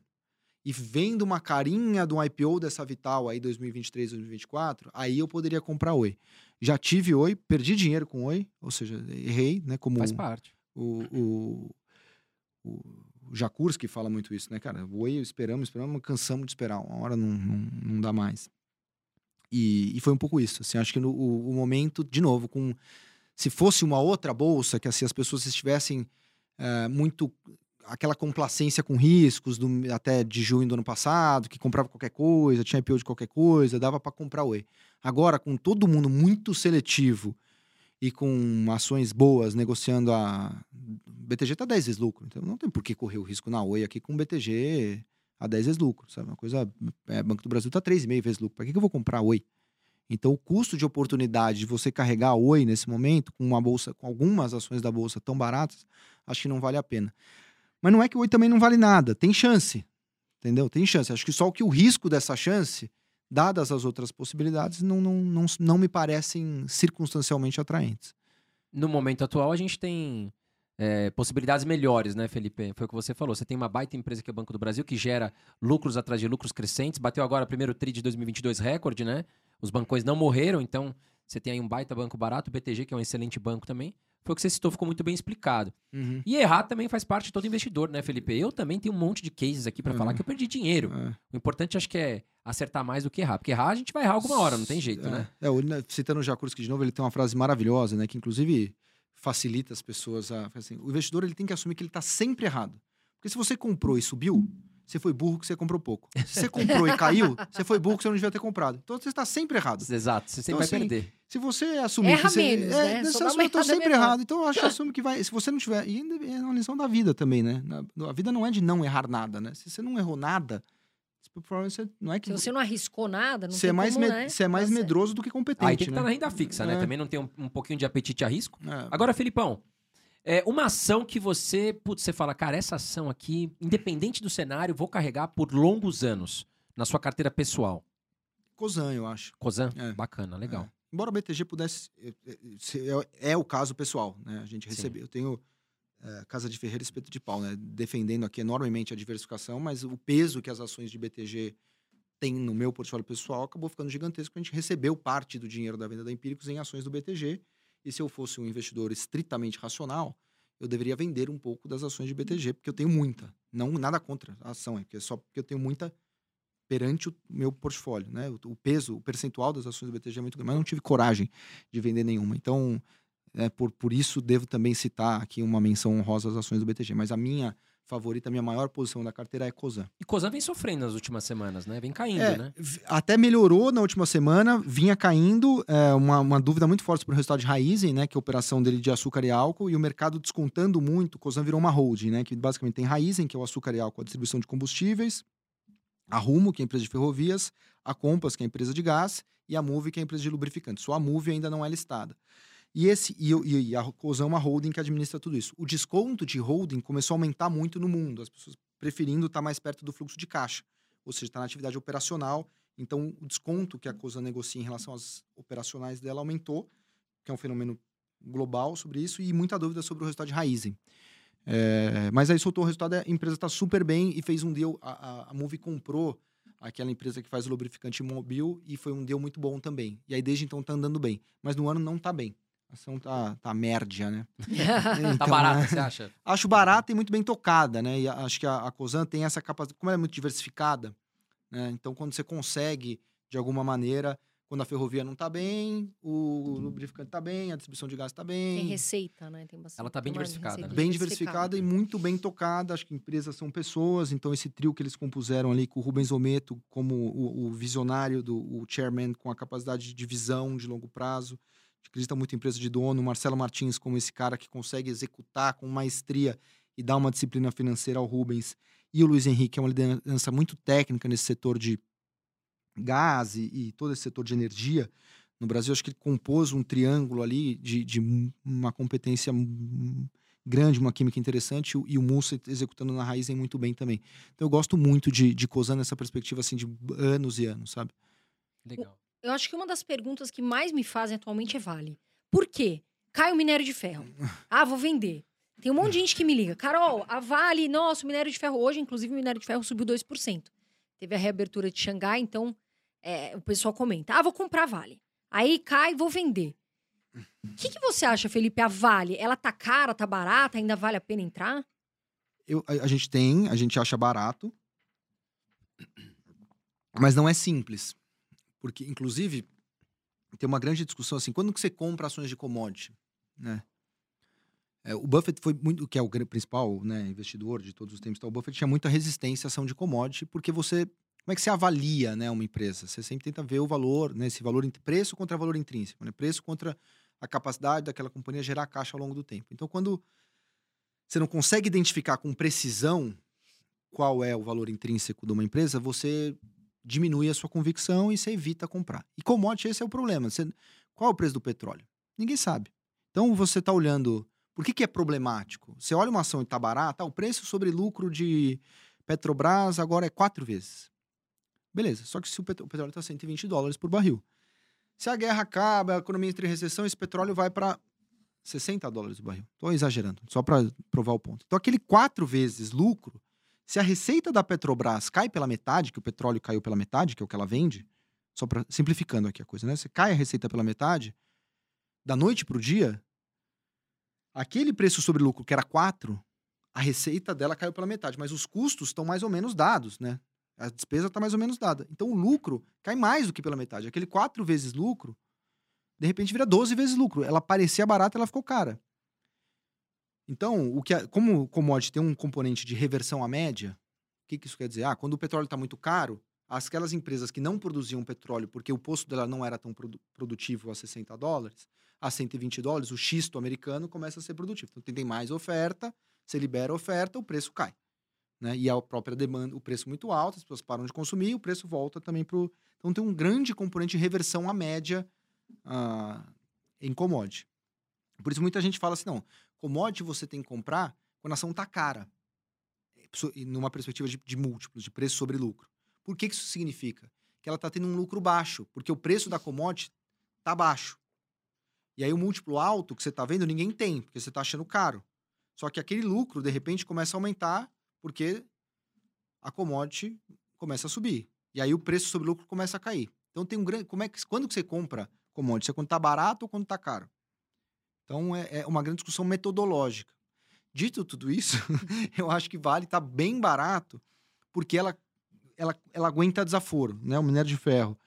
e vendo uma carinha do IPO dessa Vital aí 2023, 2024, aí eu poderia comprar Oi. Já tive Oi, perdi dinheiro com Oi, ou seja, errei, né? Como Faz parte. o, o, o, o Jakurski fala muito isso, né, cara? Oi esperamos, esperamos, cansamos de esperar. Uma hora não, não, não dá mais. E, e foi um pouco isso. Assim, acho que no, o, o momento, de novo, com se fosse uma outra bolsa, que assim, as pessoas estivessem eh, muito aquela complacência com riscos do, até de junho do ano passado, que comprava qualquer coisa, tinha IPO de qualquer coisa, dava para comprar Oi. Agora, com todo mundo muito seletivo e com ações boas negociando a. BTG tá 10 vezes lucro, então não tem por que correr o risco na Oi aqui com BTG a 10 vezes lucro, sabe? Uma coisa. É, Banco do Brasil tá 3,5 vezes lucro. Para que, que eu vou comprar Oi? Então, o custo de oportunidade de você carregar Oi nesse momento, com uma bolsa, com algumas ações da bolsa tão baratas, acho que não vale a pena. Mas não é que Oi também não vale nada, tem chance. Entendeu? Tem chance. Acho que só que o risco dessa chance, dadas as outras possibilidades, não, não, não, não me parecem circunstancialmente atraentes. No momento atual, a gente tem é, possibilidades melhores, né, Felipe? Foi o que você falou. Você tem uma baita empresa que é o Banco do Brasil, que gera lucros atrás de lucros crescentes. Bateu agora o primeiro TRI de 2022 recorde, né? Os bancões não morreram, então você tem aí um baita banco barato. O BTG, que é um excelente banco também. Foi o que você citou, ficou muito bem explicado. E errar também faz parte de todo investidor, né, Felipe? Eu também tenho um monte de cases aqui para Uhum. falar que eu perdi dinheiro. É. O importante acho que é acertar mais do que errar. Porque errar a gente vai errar alguma hora, não tem jeito, é, né? É, citando o Jakurski de novo, ele tem uma frase maravilhosa, né? Que inclusive facilita as pessoas a. Assim, o investidor ele tem que assumir que ele está sempre errado. Porque se você comprou e subiu, você foi burro que você comprou pouco. Se você comprou e caiu, você foi burro que você não devia ter comprado. Então você está sempre errado. Exato, você sempre Então, vai assim, perder. Se você assumir Erra que você. menos, é, né? você assume, eu tô errada sempre errado. Então eu acho que assume que vai. Se você não tiver. E ainda é uma lição da vida também, né? Na- a vida não é de não errar nada, né? Se você não errou nada, não é que. Se você não arriscou nada, não você é mais, como, me- né, você é mais certo. medroso do que competente. Aí tem que né? estar na renda fixa, né? É. Também não tem um, um pouquinho de apetite a risco. É. Agora, Felipão, é uma ação que você, putz, você fala, cara, essa ação aqui, independente do cenário, vou carregar por longos anos na sua carteira pessoal. Cosan, eu acho. Cosan, É. bacana, legal. É. Embora o BTG pudesse. é, é, É, é o caso pessoal, né? A gente recebeu. Eu tenho é, Casa de Ferreira Espeto de Pau, né? Defendendo aqui enormemente a diversificação, mas o peso que as ações de BTG têm no meu portfólio pessoal acabou ficando gigantesco. A gente recebeu parte do dinheiro da venda da Empíricos em ações do BTG. E se eu fosse um investidor estritamente racional, eu deveria vender um pouco das ações de BTG, porque eu tenho muita. Não nada contra a ação, é porque só porque eu tenho muita perante o meu portfólio, né? O, o, peso, o percentual das ações do BTG é muito grande, mas não tive coragem de vender nenhuma. Então, é, por, por isso, devo também citar aqui uma menção honrosa às ações do BTG. Mas a minha favorita, a minha maior posição da carteira é Cosan. E Cosan vem sofrendo nas últimas semanas, né? Vem caindo, é, né? Até melhorou na última semana, vinha caindo. É, uma, uma dúvida muito forte para o resultado de Raizen, né? Que é a operação dele de açúcar e álcool, e o mercado descontando muito. Cosan virou uma holding, né? Que basicamente tem Raizen, que é o açúcar e álcool, a distribuição de combustíveis, a Rumo, que é a empresa de ferrovias, a Compass, que é a empresa de gás, e a Move, que é a empresa de lubrificante. Só a Move ainda não é listada. E, esse, e, e a Cosan é uma holding que administra tudo isso. O desconto de holding começou a aumentar muito no mundo, as pessoas preferindo estar mais perto do fluxo de caixa, ou seja, está na atividade operacional. Então, o desconto que a Cosan negocia em relação às operacionais dela aumentou, que é um fenômeno global sobre isso, e muita dúvida sobre o resultado de Raizen. É, mas aí soltou o resultado, a empresa está super bem e fez um deal. A, a, a Move comprou aquela empresa que faz o lubrificante mobil e foi um deal muito bom também. E aí desde então está andando bem. Mas no ano não está bem. A ação tá, tá mérdia, né? então, tá barata, né? você acha? Acho barata e muito bem tocada, né? E acho que a, a Cosan tem essa capacidade, como ela é muito diversificada, né? Então, quando você consegue, de alguma maneira, quando a ferrovia não está bem, o lubrificante está bem, a distribuição de gás está bem. Tem receita, né? Tem bastante. Ela está bem diversificada. Né? Bem diversificada e muito bem tocada. Acho que empresas são pessoas, então esse trio que eles compuseram ali com o Rubens Ometo como o, o visionário, do, o chairman com a capacidade de visão de longo prazo, acredita muito em empresa de dono, Marcelo Martins como esse cara que consegue executar com maestria e dar uma disciplina financeira ao Rubens, e o Luiz Henrique é uma liderança muito técnica nesse setor de gás e, e todo esse setor de energia. No Brasil, acho que ele compôs um triângulo ali de, de uma competência grande, uma química interessante, e o Mussa executando na raiz muito bem também. Então eu gosto muito de, de nessa perspectiva assim de anos e anos, sabe? Legal. Eu acho que uma das perguntas que mais me fazem atualmente é Vale. Por quê? Cai o minério de ferro. Ah, vou vender. Tem um monte de gente que me liga. Carol, a Vale, nossa, o minério de ferro hoje, inclusive o minério de ferro subiu 2%. Teve a reabertura de Xangai, então é, o pessoal comenta. Ah, vou comprar a Vale. Aí cai, vou vender. O que, que você acha, Felipe? A Vale, ela tá cara, tá barata, ainda vale a pena entrar? Eu, a, a gente tem, a gente acha barato. Mas não é simples. Porque, inclusive, tem uma grande discussão assim, quando que você compra ações de commodity, né? É, o Buffett foi muito, que é o principal né, investidor de todos os tempos, então, o Buffett tinha muita resistência à ação de commodity, porque você, como é que você avalia né, uma empresa? Você sempre tenta ver o valor, né, esse valor, preço contra valor intrínseco, né, preço contra a capacidade daquela companhia gerar caixa ao longo do tempo. Então, quando você não consegue identificar com precisão qual é o valor intrínseco de uma empresa, você diminui a sua convicção e você evita comprar. E commodity, esse é o problema. Você, qual é o preço do petróleo? Ninguém sabe. Então você está olhando. Por que, que é problemático? Você olha uma ação e está barata, o preço sobre lucro de Petrobras agora é quatro vezes. Beleza, só que se o petróleo está 120 dólares por barril. Se a guerra acaba, a economia entra em recessão, esse petróleo vai para 60 dólares o barril. Estou exagerando, só para provar o ponto. Então, aquele quatro vezes lucro se a receita da Petrobras cai pela metade, que o petróleo caiu pela metade, que é o que ela vende, só para simplificando aqui a coisa, né? Você cai a receita pela metade, da noite para o dia, aquele preço sobre lucro que era 4, a receita dela caiu pela metade, mas os custos estão mais ou menos dados, né? A despesa está mais ou menos dada. Então o lucro cai mais do que pela metade. Aquele 4 vezes lucro, de repente vira 12 vezes lucro. Ela parecia barata, ela ficou cara. Então, o que é, como o commodity tem um componente de reversão à média, o que, que isso quer dizer? Ah, quando o petróleo está muito caro, aquelas empresas que não produziam petróleo porque o posto dela não era tão produ produtivo a 60 dólares, a 120 dólares, o xisto americano começa a ser produtivo. Então, tem mais oferta, você libera a oferta, o preço cai. Né? E a própria demanda, o preço muito alto, as pessoas param de consumir, o preço volta também para o. Então, tem um grande componente de reversão à média uh, em commodity. Por isso, muita gente fala assim: não, Commodity você tem que comprar quando a ação está cara. Numa perspectiva de, de, múltiplos, de preço sobre lucro. Por que, que isso significa? Que ela está tendo um lucro baixo, porque o preço da commodity está baixo. E aí o múltiplo alto que você está vendo, ninguém tem, porque você está achando caro. Só que aquele lucro, de repente, começa a aumentar porque a commodity começa a subir. E aí o preço sobre lucro começa a cair. Então tem um grande. Como é que, quando que você compra commodity? Você quando está barato ou quando está caro? Então, é, é uma grande discussão metodológica. Dito tudo isso, eu acho que Vale está bem barato, porque ela ela, ela aguenta desaforo, né? O minério de ferro,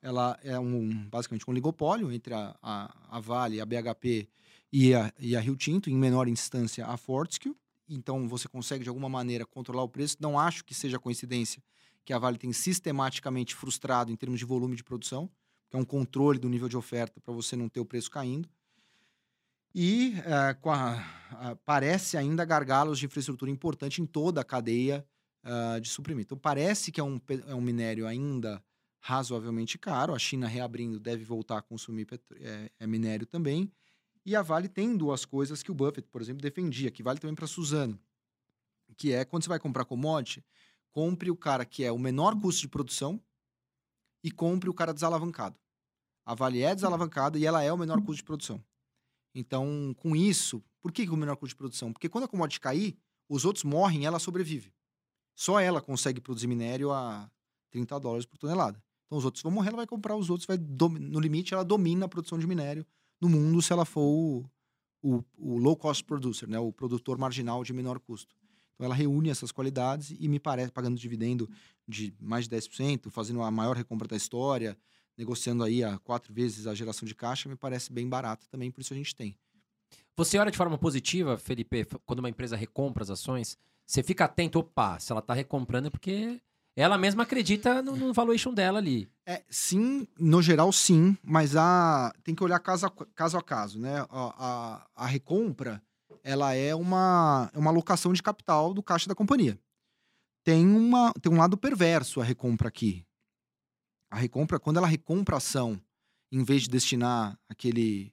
ela é um, basicamente um oligopólio entre a, a, a Vale, a BHP e a, e a Rio Tinto, em menor instância a Fortescue. Então você consegue de alguma maneira controlar o preço. Não acho que seja coincidência que a Vale tem sistematicamente frustrado em termos de volume de produção, que é um controle do nível de oferta para você não ter o preço caindo. E uh, a, a, parece ainda gargalos de infraestrutura importante em toda a cadeia uh, de suprimento. Então, parece que é um, é um minério ainda razoavelmente caro. A China reabrindo deve voltar a consumir é, é minério também. E a Vale tem duas coisas que o Buffett, por exemplo, defendia, que vale também para Suzano, que é quando você vai comprar commodity, compre o cara que é o menor custo de produção e compre o cara desalavancado. A Vale é desalavancada e ela é o menor custo de produção. Então, com isso, por que, o menor custo de produção? Porque quando a commodity cair, os outros morrem ela sobrevive. Só ela consegue produzir minério a 30 dólares por tonelada. Então, os outros vão morrer, ela vai comprar os outros, vai no limite, ela domina a produção de minério no mundo se ela for o, o, o low cost producer, né? o produtor marginal de menor custo. Então, ela reúne essas qualidades e me parece, pagando dividendo de mais de 10%, fazendo a maior recompra da história, negociando aí a quatro vezes a geração de caixa, me parece bem barato também, por isso a gente tem. Você olha de forma positiva, Felipe, quando uma empresa recompra as ações, você fica atento, opa, se ela está recomprando é porque ela mesma acredita no, no, valuation dela ali. É, sim, no geral sim, mas a, tem que olhar caso a caso, a caso né? A, a, a recompra, ela é uma, é uma alocação de capital do caixa da companhia. Tem, uma, tem um lado perverso a recompra aqui. A recompra, quando ela recompra a ação, em vez de destinar aquele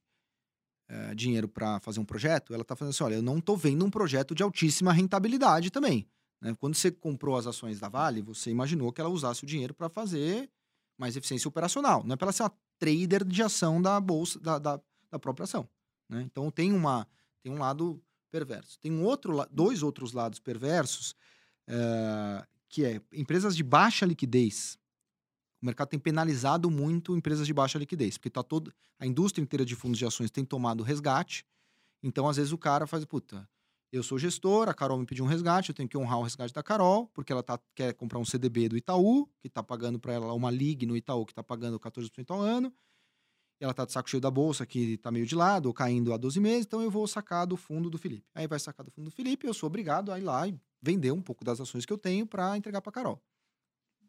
é, dinheiro para fazer um projeto, ela está fazendo assim: olha, eu não estou vendo um projeto de altíssima rentabilidade também. Né? Quando você comprou as ações da Vale, você imaginou que ela usasse o dinheiro para fazer mais eficiência operacional. Não é para ela ser uma trader de ação da bolsa, da, da, da própria ação. Né? Então tem, uma, tem um lado perverso. Tem um outro, dois outros lados perversos, é, que é empresas de baixa liquidez o mercado tem penalizado muito empresas de baixa liquidez, porque tá todo, a indústria inteira de fundos de ações tem tomado resgate. Então, às vezes, o cara faz, puta, eu sou gestor, a Carol me pediu um resgate, eu tenho que honrar o resgate da Carol, porque ela tá, quer comprar um CDB do Itaú, que está pagando para ela uma LIG no Itaú, que está pagando 14% ao ano. Ela tá de saco cheio da bolsa, que está meio de lado, ou caindo há 12 meses, então eu vou sacar do fundo do Felipe. Aí vai sacar do fundo do Felipe, eu sou obrigado a ir lá e vender um pouco das ações que eu tenho para entregar para Carol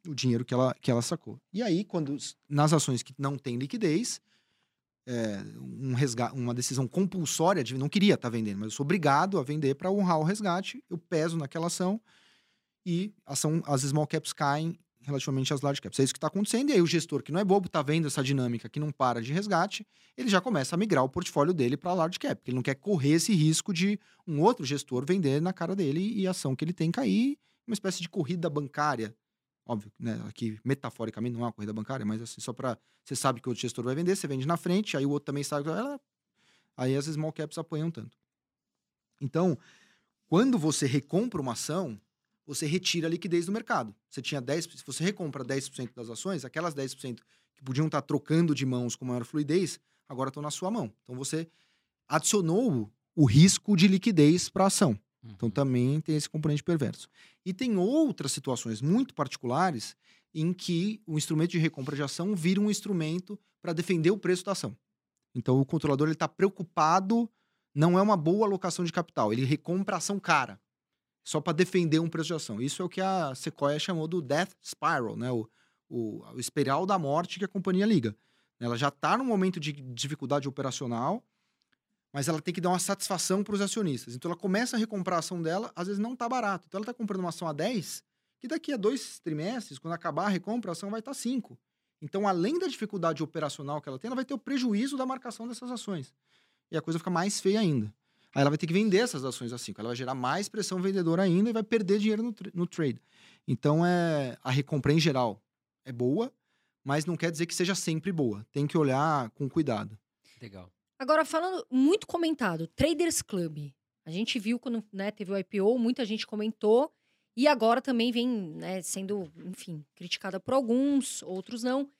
o dinheiro que ela, que ela sacou. E aí, quando nas ações que não tem liquidez, é, um resgate, uma decisão compulsória de não queria estar tá vendendo, mas eu sou obrigado a vender para honrar o resgate, eu peso naquela ação e ação, as small caps caem relativamente às large caps. É isso que está acontecendo, e aí o gestor que não é bobo, está vendo essa dinâmica que não para de resgate, ele já começa a migrar o portfólio dele para large cap, porque ele não quer correr esse risco de um outro gestor vender na cara dele e a ação que ele tem cair, uma espécie de corrida bancária Óbvio, né? Aqui, metaforicamente, não é uma corrida bancária, mas assim, só para. Você sabe que o outro gestor vai vender, você vende na frente, aí o outro também sabe ela. Aí as small caps apoiam tanto. Então, quando você recompra uma ação, você retira a liquidez do mercado. Você tinha 10, se você recompra 10% das ações, aquelas 10% que podiam estar trocando de mãos com maior fluidez, agora estão na sua mão. Então você adicionou o risco de liquidez para a ação. Então uhum. também tem esse componente perverso. E tem outras situações muito particulares em que o instrumento de recompra de ação vira um instrumento para defender o preço da ação. Então o controlador está preocupado, não é uma boa alocação de capital, ele recompra ação cara, só para defender um preço de ação. Isso é o que a Sequoia chamou do death spiral, né? o, o, o espiral da morte que a companhia liga. Ela já está num momento de dificuldade operacional, mas ela tem que dar uma satisfação para os acionistas. Então ela começa a recomprar a ação dela, às vezes não está barato. Então ela está comprando uma ação a 10, que daqui a dois trimestres, quando acabar a recompra, a ação vai estar tá 5. Então, além da dificuldade operacional que ela tem, ela vai ter o prejuízo da marcação dessas ações. E a coisa fica mais feia ainda. Aí ela vai ter que vender essas ações a 5. Ela vai gerar mais pressão vendedora ainda e vai perder dinheiro no, no trade. Então, é, a recompra em geral é boa, mas não quer dizer que seja sempre boa. Tem que olhar com cuidado. Legal. Agora, falando muito comentado, Traders Club. A gente viu quando né, teve o IPO, muita gente comentou. E agora também vem né, sendo, enfim, criticada por alguns, outros não.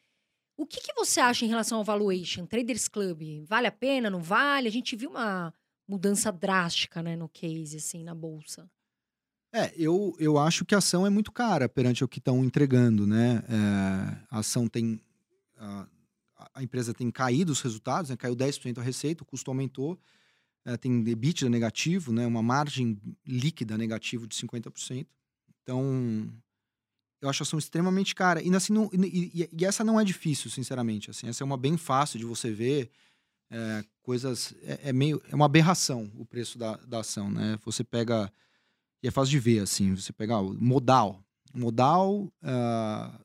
O que, que você acha em relação ao valuation? Traders Club, vale a pena, não vale? A gente viu uma mudança drástica né, no case, assim, na bolsa. É, eu, eu acho que a ação é muito cara perante o que estão entregando, né? É, a ação tem. A, empresa tem caído os resultados, né? caiu 10% a receita, o custo aumentou, é, tem EBITDA negativo, né? uma margem líquida negativo de 50%. Então, eu acho a ação extremamente cara. E, assim, não, e, e, essa não é difícil, sinceramente. Assim, essa é uma bem fácil de você ver. É, coisas. É, é, meio. É uma aberração o preço da, da ação, né? Você pega e é fácil de ver, assim, você pegar o modal. Modal uh,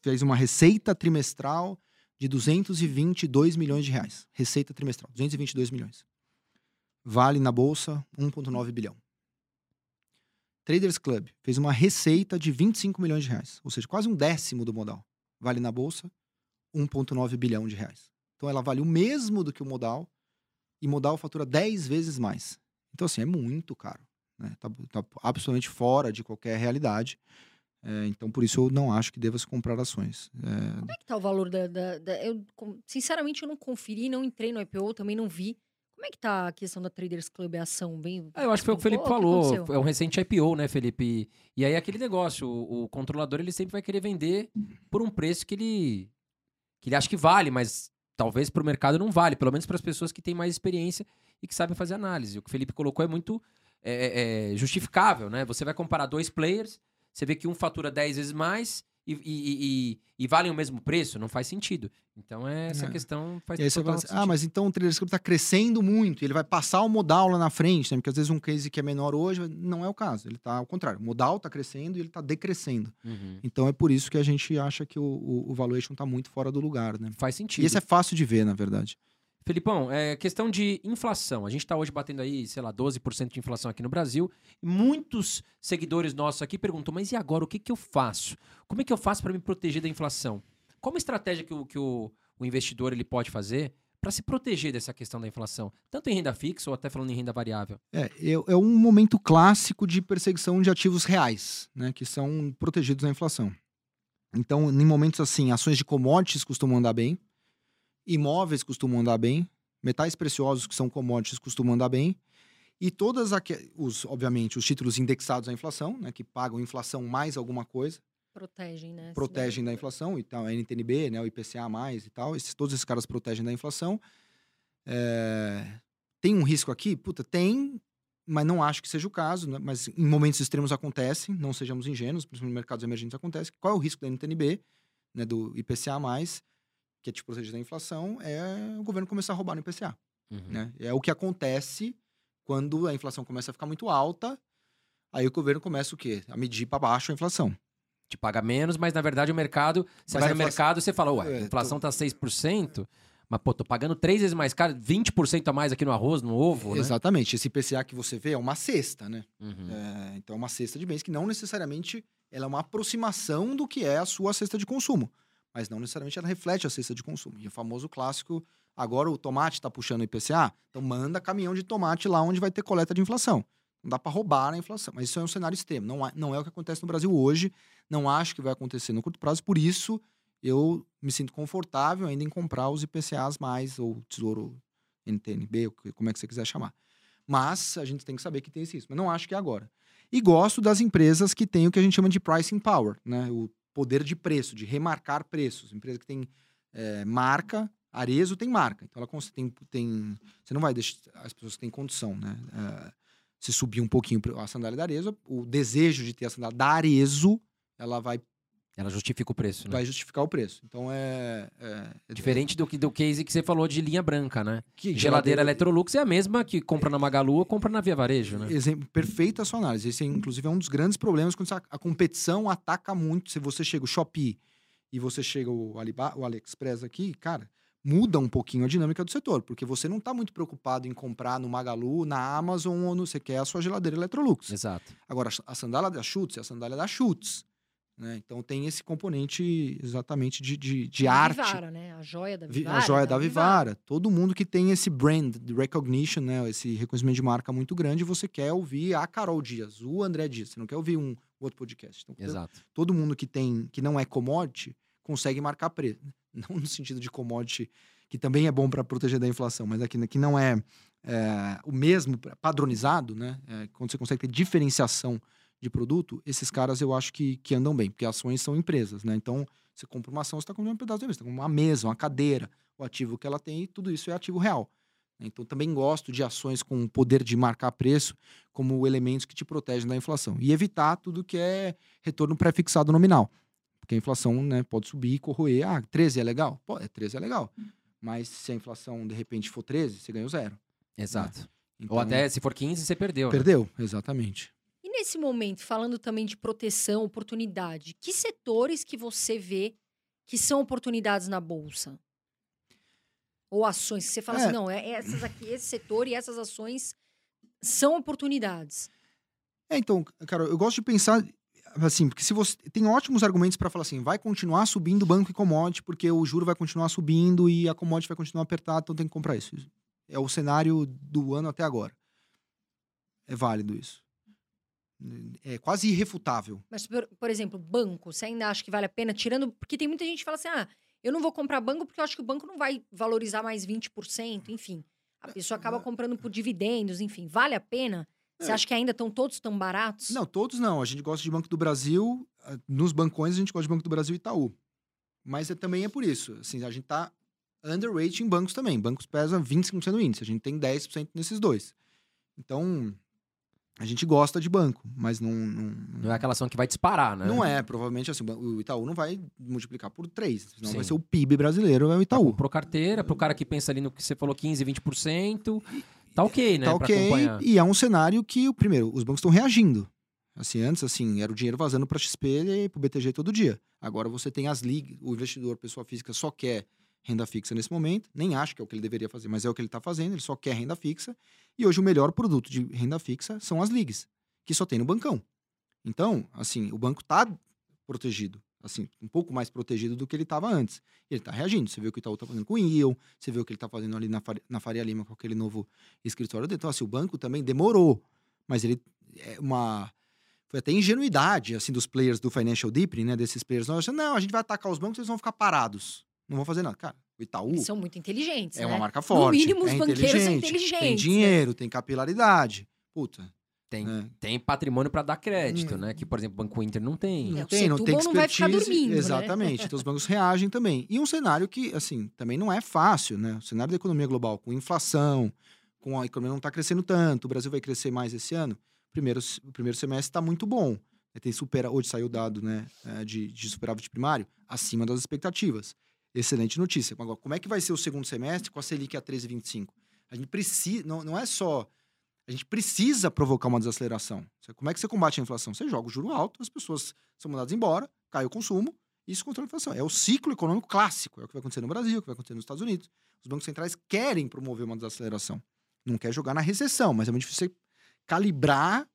fez uma receita trimestral de 222 milhões de reais. Receita trimestral, 222 milhões. Vale na bolsa 1,9 bilhão. Traders Club fez uma receita de 25 milhões de reais, ou seja, quase um décimo do modal. Vale na bolsa 1,9 bilhão de reais. Então ela vale o mesmo do que o modal e modal fatura 10 vezes mais. Então, assim, é muito caro. Né? Tá, tá absolutamente fora de qualquer realidade. É, então, por isso, eu não acho que deva se comprar ações. É... Como é que tá o valor da, da, da, Eu, sinceramente, eu não conferi, não entrei no IPO, também não vi. Como é que tá a questão da Traders Club, a ação? Bem, ah, eu acho que foi o que o Felipe falou. É um recente IPO, né, Felipe? E aí, aquele negócio, o, o, controlador, ele sempre vai querer vender por um preço que ele, que ele acha que vale, mas talvez para o mercado não vale. Pelo menos para as pessoas que têm mais experiência e que sabem fazer análise. O que o Felipe colocou é muito é, é, é, justificável, né? Você vai comparar dois players, você vê que um fatura 10 vezes mais e, e, e, e valem o mesmo preço, não faz sentido. Então, é, essa é. questão faz e aí você fala assim, Ah, mas então o Trader Script está crescendo muito, ele vai passar o modal lá na frente, né? Porque às vezes um case que é menor hoje não é o caso, ele está ao contrário. O modal está crescendo e ele está decrescendo. Uhum. Então, é por isso que a gente acha que o, o, o valuation está muito fora do lugar, né? Faz sentido. E isso é fácil de ver, na verdade. Felipão, é questão de inflação. A gente está hoje batendo aí, sei lá, 12% de inflação aqui no Brasil. Muitos seguidores nossos aqui perguntam, mas e agora o que, que eu faço? Como é que eu faço para me proteger da inflação? Qual a estratégia que o, que o, o investidor ele pode fazer para se proteger dessa questão da inflação? Tanto em renda fixa ou até falando em renda variável. É, é, é um momento clássico de perseguição de ativos reais, né, que são protegidos da inflação. Então, em momentos assim, ações de commodities costumam andar bem, imóveis costumam andar bem, metais preciosos que são commodities costumam andar bem, e todas os, obviamente, os títulos indexados à inflação, né, que pagam inflação mais alguma coisa, protegem, né? Protegem da inflação, então a NTNB, né, o IPCA mais e tal, esses, todos esses caras protegem da inflação. É... Tem um risco aqui? Puta, tem, mas não acho que seja o caso, né? mas em momentos extremos acontece, não sejamos ingênuos, principalmente em mercados emergentes acontece. Qual é o risco da NTNB, né, do IPCA mais? Que é te proteger da inflação, é o governo começar a roubar no IPCA. Uhum. Né? É o que acontece quando a inflação começa a ficar muito alta, aí o governo começa o quê? A medir para baixo a inflação. Te paga menos, mas na verdade o mercado. Você mas vai no inflação... mercado você fala, ué, a é, inflação tô... tá 6%. Mas, pô, tô pagando três vezes mais caro, 20% a mais aqui no arroz, no ovo, né? Exatamente. Esse IPCA que você vê é uma cesta, né? Uhum. É, então, é uma cesta de bens que não necessariamente ela é uma aproximação do que é a sua cesta de consumo mas não necessariamente ela reflete a cesta de consumo. E o famoso clássico, agora o tomate está puxando o IPCA, então manda caminhão de tomate lá onde vai ter coleta de inflação. Não dá para roubar a inflação, mas isso é um cenário extremo. Não, não é o que acontece no Brasil hoje, não acho que vai acontecer no curto prazo, por isso eu me sinto confortável ainda em comprar os IPCAs mais, ou Tesouro NTNB, como é que você quiser chamar. Mas a gente tem que saber que tem isso. Mas não acho que é agora. E gosto das empresas que têm o que a gente chama de pricing power, né? O poder de preço, de remarcar preços. Empresa que tem é, marca, Arezo tem marca. Então ela tem, tem. Você não vai deixar. As pessoas têm condição, né? É, se subir um pouquinho a sandália da Arezo, o desejo de ter a sandália da Arezo, ela vai ela justifica o preço, né? Vai justificar o preço. Então é. é, é Diferente do, do case que você falou de linha branca, né? Que geladeira, geladeira Electrolux é a mesma que compra na Magalu ou compra na Via Varejo, né? Exemplo, perfeita a sua análise. Esse, inclusive, é um dos grandes problemas quando a competição ataca muito. Se você chega o Shopee e você chega o, Alibaba, o AliExpress aqui, cara, muda um pouquinho a dinâmica do setor, porque você não está muito preocupado em comprar no Magalu, na Amazon ou no. Você quer a sua geladeira Electrolux. Exato. Agora, a sandália da Schutz é a sandália da Schutz. Né? Então tem esse componente exatamente de, de, de a arte. Vivara, né? A joia da Vivara. A joia da, da Vivara. Vivara. Todo mundo que tem esse brand de recognition, né? esse reconhecimento de marca muito grande, você quer ouvir a Carol Dias, o André Dias. Você não quer ouvir um outro podcast. Então, Exato. Todo mundo que tem que não é commodity consegue marcar preço. Não no sentido de commodity, que também é bom para proteger da inflação, mas aqui que não é, é, o mesmo padronizado, né? É, quando você consegue ter diferenciação de produto, esses caras eu acho que, que andam bem, porque ações são empresas, né? Então, você compra uma ação, você está comprando um pedaço de empresa, uma mesa, uma cadeira, o ativo que ela tem, tudo isso é ativo real. Então, também gosto de ações com poder de marcar preço como elementos que te protegem da inflação. E evitar tudo que é retorno pré-fixado nominal. Porque a inflação né, pode subir e corroer. Ah, 13 é legal? Pô, é 13 é legal. Mas se a inflação, de repente, for 13, você ganhou zero. Exato. Então, Ou até se for 15, você perdeu. né? Perdeu, exatamente. Nesse momento, falando também de proteção, oportunidade, que setores que você vê que são oportunidades na bolsa? Ou ações que você fala É. assim, não, é essas aqui, esse setor e essas ações são oportunidades. É, então, cara, eu gosto de pensar assim, porque se você tem ótimos argumentos para falar assim, vai continuar subindo banco e commodity, porque o juro vai continuar subindo e a commodity vai continuar apertada, então tem que comprar isso. É o cenário do ano até agora. É válido isso. É quase irrefutável. Mas, por, por exemplo, banco, você ainda acha que vale a pena? Tirando. Porque tem muita gente que fala assim: ah, eu não vou comprar banco porque eu acho que o banco não vai valorizar mais 20%, enfim. A pessoa acaba comprando por dividendos, enfim. Vale a pena? Você É. acha que ainda estão todos tão baratos? Não, todos não. A gente gosta de Banco do Brasil. ah, Nos bancões, a gente gosta de Banco do Brasil e Itaú. Mas é, também é por isso. Assim, a gente tá underrating bancos também. Bancos pesam 25% do índice. A gente tem 10% nesses dois. Então, a gente gosta de banco, mas não... Não, Não é aquela ação que vai disparar, né? não é. Provavelmente, assim, o Itaú não vai multiplicar por 3. Senão Sim. vai ser o PIB brasileiro, é o Itaú. Comprou carteira, pro cara que pensa ali no que você falou, 15, 20%. Tá ok, né? Tá ok. E é um cenário que, o primeiro, os bancos estão reagindo. Assim, antes, assim, era o dinheiro vazando para XP e para o BTG todo dia. Agora você tem as ligas, o investidor, pessoa física, só quer renda fixa nesse momento, nem acho que é o que ele deveria fazer, mas é o que ele está fazendo, ele só quer renda fixa. E hoje o melhor produto de renda fixa são as ligas, que só tem no bancão. Então, assim, o banco está protegido, assim, um pouco mais protegido do que ele estava antes. Ele está reagindo. Você vê o que o Itaú está fazendo com o ION, você vê o que ele está fazendo ali na, Faria- na Faria Lima com aquele novo escritório dele. Então, assim, o banco também demorou, mas ele é uma foi até ingenuidade assim dos players do financial deepening, né, desses players. Não, a gente vai atacar os bancos, eles vão ficar parados. Não vão fazer nada. Cara, o Itaú Eles são muito inteligentes, é né? uma marca forte, mínimo, os é banqueiros são inteligente, inteligentes, tem né? dinheiro, tem capilaridade. Puta, Tem, né? tem patrimônio pra dar crédito, Hum. né? Que, por exemplo, o Banco Inter não tem. É, Não tem, não tem Setúbal não vai ficar expertise. dormindo, né? Exatamente. Então os bancos reagem também. E um cenário que, assim, também não é fácil, né? O cenário da economia global, com inflação, com a economia não está crescendo tanto, o Brasil vai crescer mais esse ano. Primeiro, o primeiro semestre está muito bom. Tem supera, hoje saiu o dado né, eh, de, de superávit primário acima das expectativas. Excelente notícia. Agora, como é que vai ser o segundo semestre com a Selic a 13,25? A gente precisa, não, não é só a gente precisa provocar uma desaceleração. Como é que você combate a inflação? Você joga o juro alto, as pessoas são mandadas embora, cai o consumo, isso controla a inflação. É o ciclo econômico clássico. É o que vai acontecer no Brasil, é o que vai acontecer nos Estados Unidos. Os bancos centrais querem promover uma desaceleração. Não quer jogar na recessão, mas é muito difícil você calibrar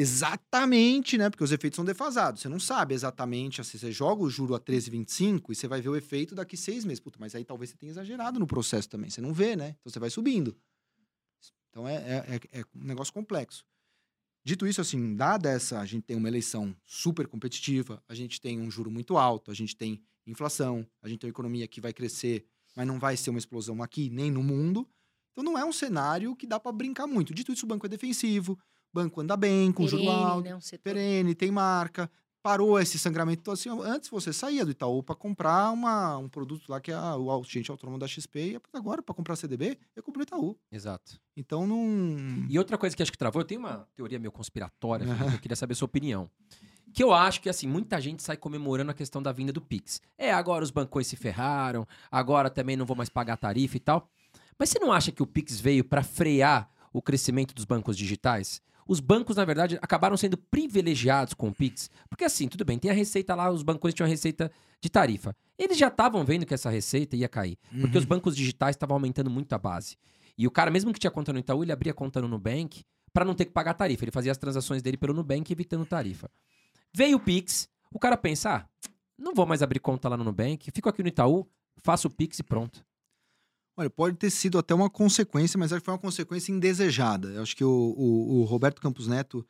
exatamente, né? Porque os efeitos são defasados. Você não sabe exatamente, assim, você joga o juro a 13,25 e você vai ver o efeito daqui seis meses. Puta, mas aí talvez você tenha exagerado no processo também. Você não vê, né? Então você vai subindo. Então é, é, é- é um negócio complexo. Dito isso, assim, dada essa, a gente tem uma eleição super competitiva, a gente tem um juro muito alto, a gente tem inflação, a gente tem uma economia que vai crescer, mas não vai ser uma explosão aqui nem no mundo. Então não é um cenário que dá para brincar muito. Dito isso, o banco é defensivo, banco anda bem, com juro Perene, alto, né? Um setor... perene, tem marca. Parou esse sangramento. Então, assim, antes você saía do Itaú para comprar uma, um produto lá que é a- o agente autônomo da XP, e agora para comprar CDB, eu compro no Itaú. Exato. Então não. E outra coisa que acho que travou, eu tenho uma teoria meio conspiratória, Felipe, eu queria saber a sua opinião. Que eu acho que, assim, muita gente sai comemorando a questão da vinda do Pix. É, agora os bancões se ferraram, agora também não vou mais pagar tarifa e tal. Mas você não acha que o Pix veio para frear o crescimento dos bancos digitais? Os bancos, na verdade, acabaram sendo privilegiados com o Pix. Porque, assim, tudo bem, tem a receita lá, os bancões tinham a receita de tarifa. Eles já estavam vendo que essa receita ia cair. Porque os bancos digitais estavam aumentando muito a base. E o cara, mesmo que tinha conta no Itaú, ele abria conta no Nubank para não ter que pagar tarifa. Ele fazia as transações dele pelo Nubank, evitando tarifa. Veio o Pix, o cara pensa, ah, não vou mais abrir conta lá no Nubank, fico aqui no Itaú, faço o Pix e pronto. Olha, pode ter sido até uma consequência, mas acho que foi uma consequência indesejada. Eu acho que o, o- o Roberto Campos Neto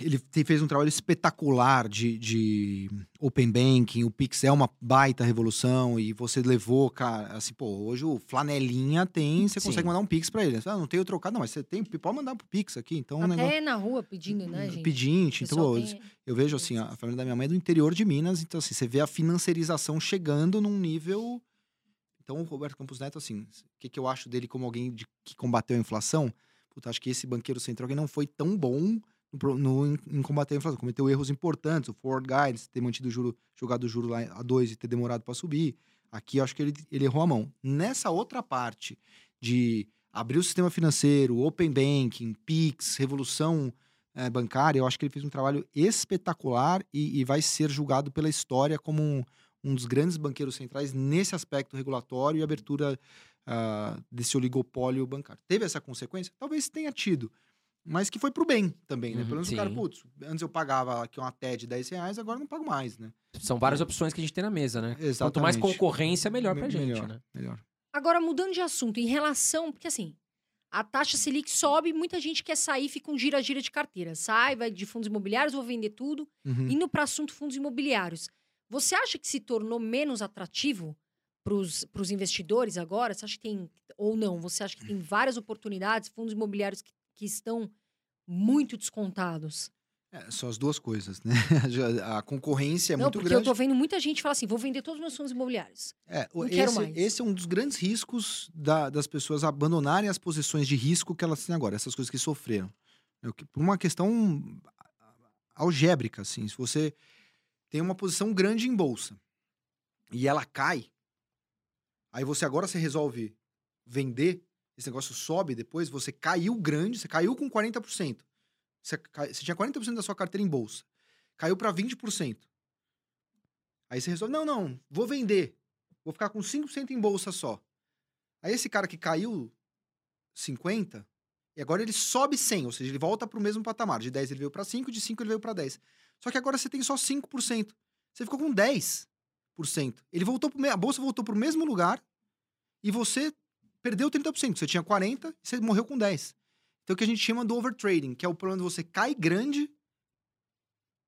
ele fez um trabalho espetacular de, de Open Banking, o Pix é uma baita revolução e você levou, cara, assim, pô, hoje o Flanelinha tem, você Sim. consegue mandar um Pix pra ele. Ah, não tenho trocado, não, mas você tem, pode mandar pro Pix aqui, então Até negócio... na rua pedindo, né, gente? Pedinte, então, pô, tem- eu vejo assim, a família da minha mãe é do interior de Minas, então assim, você vê a financiarização chegando num nível. Então, o Roberto Campos Neto, assim, o que, que eu acho dele como alguém de- que combateu a inflação? Puta, acho que esse banqueiro central que não foi tão bom no, no- em, combater a inflação. Cometeu erros importantes, o forward guidance, ter mantido o juro, jogado o juro lá a dois e ter demorado para subir. Aqui acho que ele, ele errou a mão. Nessa outra parte de abrir o sistema financeiro, open banking, PIX, revolução eh, bancária, eu acho que ele fez um trabalho espetacular e, e vai ser julgado pela história como um, um dos grandes banqueiros centrais nesse aspecto regulatório e abertura ah, desse oligopólio bancário. Teve essa consequência? Talvez tenha tido, mas que foi pro bem também, né? Uhum, Pelo menos o cara, sim. putz, antes eu pagava aqui uma TED de 10 reais, agora eu não pago mais, né? São várias opções que a gente tem na mesa, né? Exatamente. Quanto mais concorrência, melhor pra Me- gente, melhor, né? Melhor. Agora, mudando de assunto, em relação. Porque assim, a taxa Selic sobe, muita gente quer sair, fica um gira-gira de carteira. Sai, vai de fundos imobiliários, vou vender tudo. Uhum. Indo para assunto fundos imobiliários. Você acha que se tornou menos atrativo para os investidores agora? Você acha que tem. Ou não? Você acha que tem várias oportunidades, fundos imobiliários que, que estão muito descontados? É, são as duas coisas, né? A concorrência é não, muito porque grande. eu tô vendo muita gente falar assim: vou vender todos os meus fundos imobiliários. É, Não quero esse, mais. esse é um dos grandes riscos da- das pessoas abandonarem as posições de risco que elas têm agora, essas coisas que sofreram. É Por uma questão algébrica, assim. Se você tem uma posição grande em bolsa e ela cai, aí você agora você resolve vender, esse negócio sobe depois, você caiu grande, você caiu com 40%. Você, você tinha 40% da sua carteira em bolsa, caiu para 20%. Aí você resolve, não, não, vou vender. Vou ficar com 5% em bolsa só. Aí esse cara que caiu 50, e agora ele sobe 100, ou seja, ele volta para o mesmo patamar. De 10 ele veio para 5, de 5 ele veio para 10. Só que agora você tem só 5%. Você ficou com 10%. Ele voltou pro, a bolsa voltou para o mesmo lugar e você perdeu 30%. Você tinha 40 e você morreu com 10. Então o que a gente chama do overtrading, que é o problema de você cai grande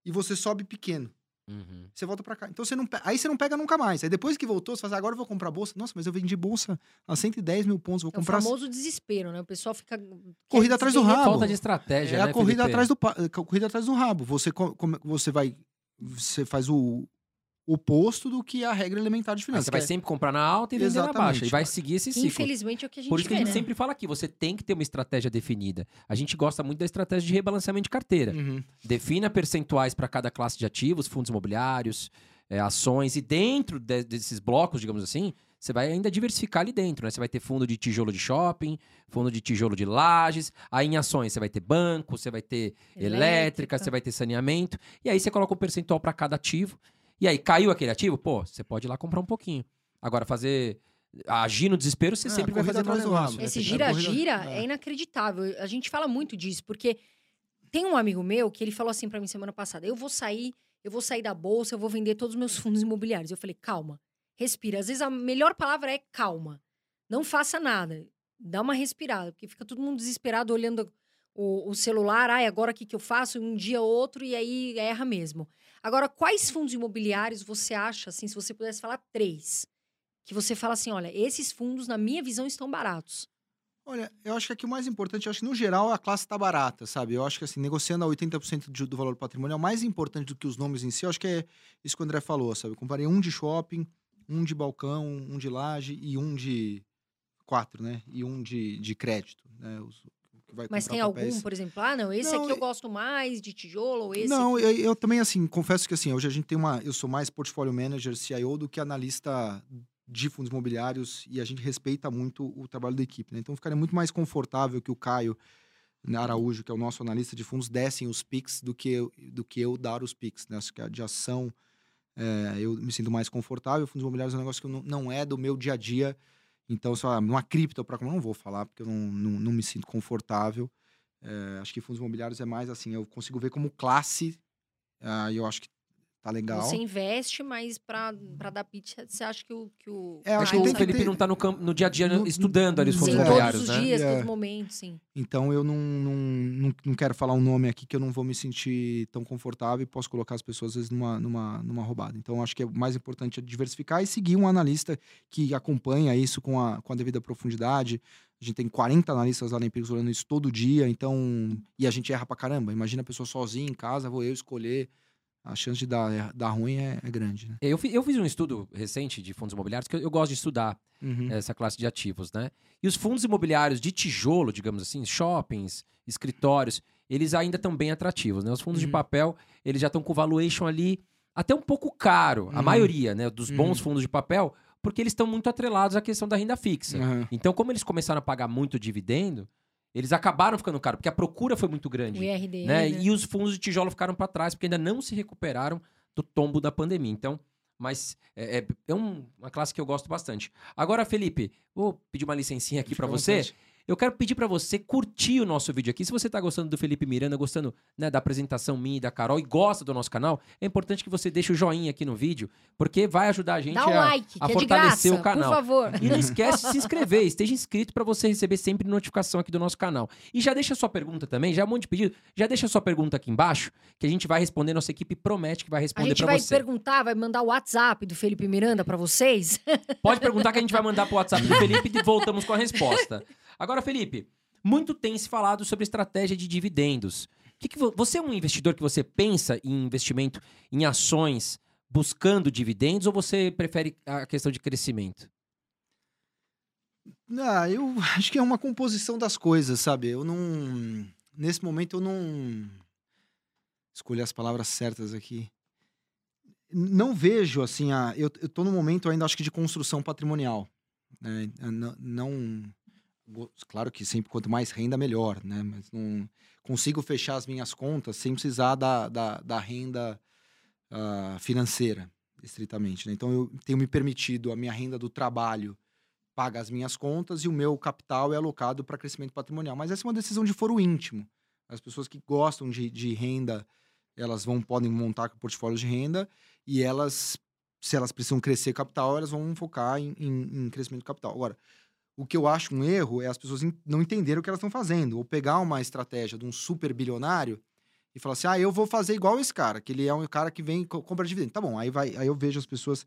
e você sobe pequeno. Uhum. Você volta pra cá. Então você não pe- Aí você não pega nunca mais. Aí depois que voltou, você fala, "Ah, agora eu vou comprar bolsa. Nossa, mas eu vendi bolsa a 110 mil pontos. Vou É o comprar. famoso desespero, né? O pessoal fica. Corrida atrás do rabo. Falta de estratégia, É né, a corrida Felipe? atrás do a corrida atrás do rabo. Você você vai você faz o oposto do que a regra elementar de finanças. você vai é- sempre comprar na alta e vender na Exatamente. baixa. E vai seguir esse ciclo. Infelizmente é o que a gente Por isso que a vê, gente né? sempre fala aqui, você tem que ter uma estratégia definida. A gente gosta muito da estratégia de rebalanceamento de carteira. Uhum. Defina percentuais para cada classe de ativos, fundos imobiliários, é, ações, e dentro de- desses blocos, digamos assim, você vai ainda diversificar ali dentro, né? Você vai ter fundo de tijolo de shopping, fundo de tijolo de lajes, aí em ações você vai ter banco, você vai ter elétrica, Elétrica. você vai ter saneamento, e aí você coloca um percentual para cada ativo. E aí, caiu aquele ativo? Pô, você pode ir lá comprar um pouquinho. Agora, fazer. Agir no desespero, você Ah, sempre vai corrida fazer mau atrás do negócio. rabo. né? Esse É, gira-gira corrida- é. é. inacreditável. A gente fala muito disso, porque tem um amigo meu que ele falou assim pra mim semana passada: eu vou sair, eu vou sair da bolsa, eu vou vender todos os meus fundos imobiliários. Eu falei, calma, respira. Às vezes a melhor palavra é calma. Não faça nada. Dá uma respirada, porque fica todo mundo desesperado olhando o, o celular. Ai, agora o que, que eu faço? Um dia ou outro, e aí erra mesmo. Agora, quais fundos imobiliários você acha, assim, se você pudesse falar três, que você fala assim: olha, esses fundos, na minha visão, estão baratos? Olha, eu acho que aqui o mais importante, eu acho que no geral a classe tá barata, sabe? Eu acho que assim, negociando a 80% de- do valor patrimonial, mais importante do que os nomes em si, eu acho que é isso que o André falou, sabe? Eu comparei um de shopping, um de balcão, um de laje e um de quatro, né? E um de, de crédito, né? Os- vai Mas tem papéis. algum, por exemplo, ah, não, esse Não, aqui eu gosto mais de tijolo, ou esse Não, eu, eu também, assim, confesso que assim, hoje a gente tem uma. Eu sou mais portfólio manager, CIO, do que analista de fundos imobiliários e a gente respeita muito o trabalho da equipe, né? Então ficaria muito mais confortável que o Caio Araújo, que é o nosso analista de fundos, dessem os PICs do que eu, do que eu dar os PICs, né? Acho que a de ação é, eu me sinto mais confortável. Fundos imobiliários é um negócio que não, não é do meu dia a dia. Então, só numa cripto para não vou falar, porque eu não, não, não me sinto confortável. É, acho que fundos imobiliários é mais assim, eu consigo ver como classe, e eu acho que tá legal. Você investe, mas pra, pra dar pitch, você acha que o. Que o É, Acho que que o Felipe ter- não tá no, campo, no dia a dia No- estudando ali os fundos imobiliários, todos os né? dias, É. todos os momentos, sim. Então eu não, não, não, não quero falar um nome aqui que eu não vou me sentir tão confortável e posso colocar as pessoas às vezes numa, numa, numa roubada. Então acho que é o mais importante é diversificar e seguir um analista que acompanha isso com a, com a devida profundidade. A gente tem 40 analistas lá na Empíricos olhando isso todo dia, então. E a gente erra pra caramba. Imagina a pessoa sozinha em casa, vou eu escolher. A chance de dar, dar ruim é, é grande, né? Eu, fi- eu fiz um estudo recente de fundos imobiliários, que eu, eu gosto de estudar Uhum. essa classe de ativos, né? E os fundos imobiliários de tijolo, digamos assim, shoppings, escritórios, eles ainda estão bem atrativos, né? Os fundos de Uhum. papel, eles já estão com valuation ali até um pouco caro, a Uhum. maioria, né, dos bons Uhum. fundos de papel, porque eles estão muito atrelados à questão da renda fixa. Aham. Então, como eles começaram a pagar muito dividendo, eles acabaram ficando caro, porque a procura foi muito O grande. IRD. Né? né? E os fundos de tijolo ficaram para trás, porque ainda não se recuperaram do tombo da pandemia. Então, mas é, é- é um- uma classe que eu gosto bastante. Agora, Felipe, vou pedir uma licencinha aqui para você. vontade. Eu quero pedir para você curtir o nosso vídeo aqui. Se você tá gostando do Felipe Miranda, gostando né, da apresentação minha e da Carol e gosta do nosso canal, é importante que você deixe o joinha aqui no vídeo, porque vai ajudar a gente Dá um a, like, a é fortalecer graça, o canal. por favor. e não esquece de se inscrever, esteja inscrito para você receber sempre notificação aqui do nosso canal. E já deixa sua pergunta também, já é um monte de pedido, já deixa sua pergunta aqui embaixo, que a gente vai responder, nossa equipe promete que vai A responder gente para vai você. perguntar, vai mandar o WhatsApp do Felipe Miranda pra vocês. Pode perguntar que a gente vai mandar pro WhatsApp do Felipe e voltamos com a resposta. Agora, Felipe, muito tem se falado sobre estratégia de dividendos. Que que vo- você é um investidor que você pensa em investimento em ações buscando dividendos ou você prefere a questão de crescimento? Ah, eu acho que é uma composição das coisas, sabe? Eu não. Nesse momento eu não. Escolhi as palavras certas aqui. Não vejo, assim, a, eu, eu tô momento ainda, acho que de construção patrimonial. Né? Não, não- Claro que sempre quanto mais renda, melhor, né? Mas não consigo fechar as minhas contas sem precisar da, da, da renda ah, financeira, estritamente. Né? Então eu tenho me permitido a minha renda do trabalho paga as minhas contas e o meu capital é alocado para crescimento patrimonial. Mas essa é uma decisão de foro íntimo. As pessoas que gostam de, de renda, elas vão podem montar portfólios de renda e elas, se elas precisam crescer capital, elas vão focar em, em- em crescimento capital. Agora, o que eu acho um erro é as pessoas não entenderem o que elas estão fazendo. Ou pegar uma estratégia de um super bilionário e falar assim, ah, eu vou fazer igual esse cara, que ele é um cara que vem co- compra dividendo. Tá bom, aí, vai, aí eu vejo as pessoas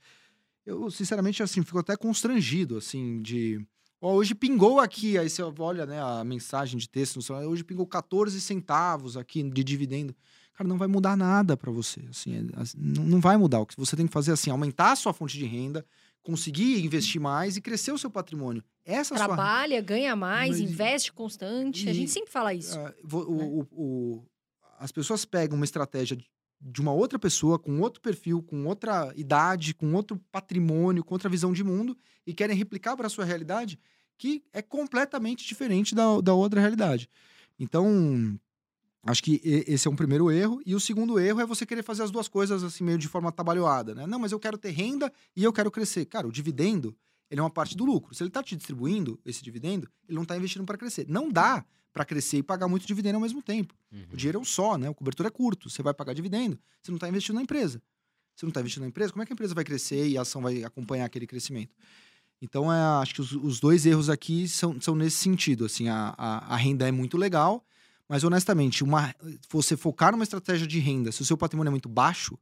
eu, sinceramente, assim, fico até constrangido, assim, de... Ó, hoje pingou aqui, aí você olha, né, a mensagem de texto no celular, hoje pingou 14 centavos aqui de dividendo. Cara, não vai mudar nada para você, assim, é- não, vai mudar. O que você tem que fazer, assim, aumentar a sua fonte de renda, conseguir investir mais e crescer o seu patrimônio. Essa é a sua... Trabalha, ganha mais, Mas- investe constante. A e- gente sempre fala isso. Ah, vo- o- o- o- as pessoas pegam uma estratégia de- de uma outra pessoa, com outro perfil, com outra idade, com outro patrimônio, com outra visão de mundo, e querem replicar para a sua realidade, que é completamente diferente da, da outra realidade. Então, acho que esse é um primeiro erro. E o segundo erro é você querer fazer as duas coisas assim, meio de forma trabalhada, né? Não, mas eu quero ter renda e eu quero crescer. Cara, o dividendo, ele é uma parte do lucro. Se ele está te distribuindo esse dividendo, ele não está investindo para crescer. Não dá para crescer e pagar muito dividendo ao mesmo tempo. O dinheiro é um só, né? O cobertor é curto. Você vai pagar dividendo, você não está investindo na empresa. Você não está investindo na empresa, como é que a empresa vai crescer e a ação vai acompanhar aquele crescimento? Então, é, acho que os, os dois erros aqui são, são nesse sentido. Assim, a, a, a renda é muito legal, mas honestamente, uma, você focar numa estratégia de renda, se o seu patrimônio é muito baixo,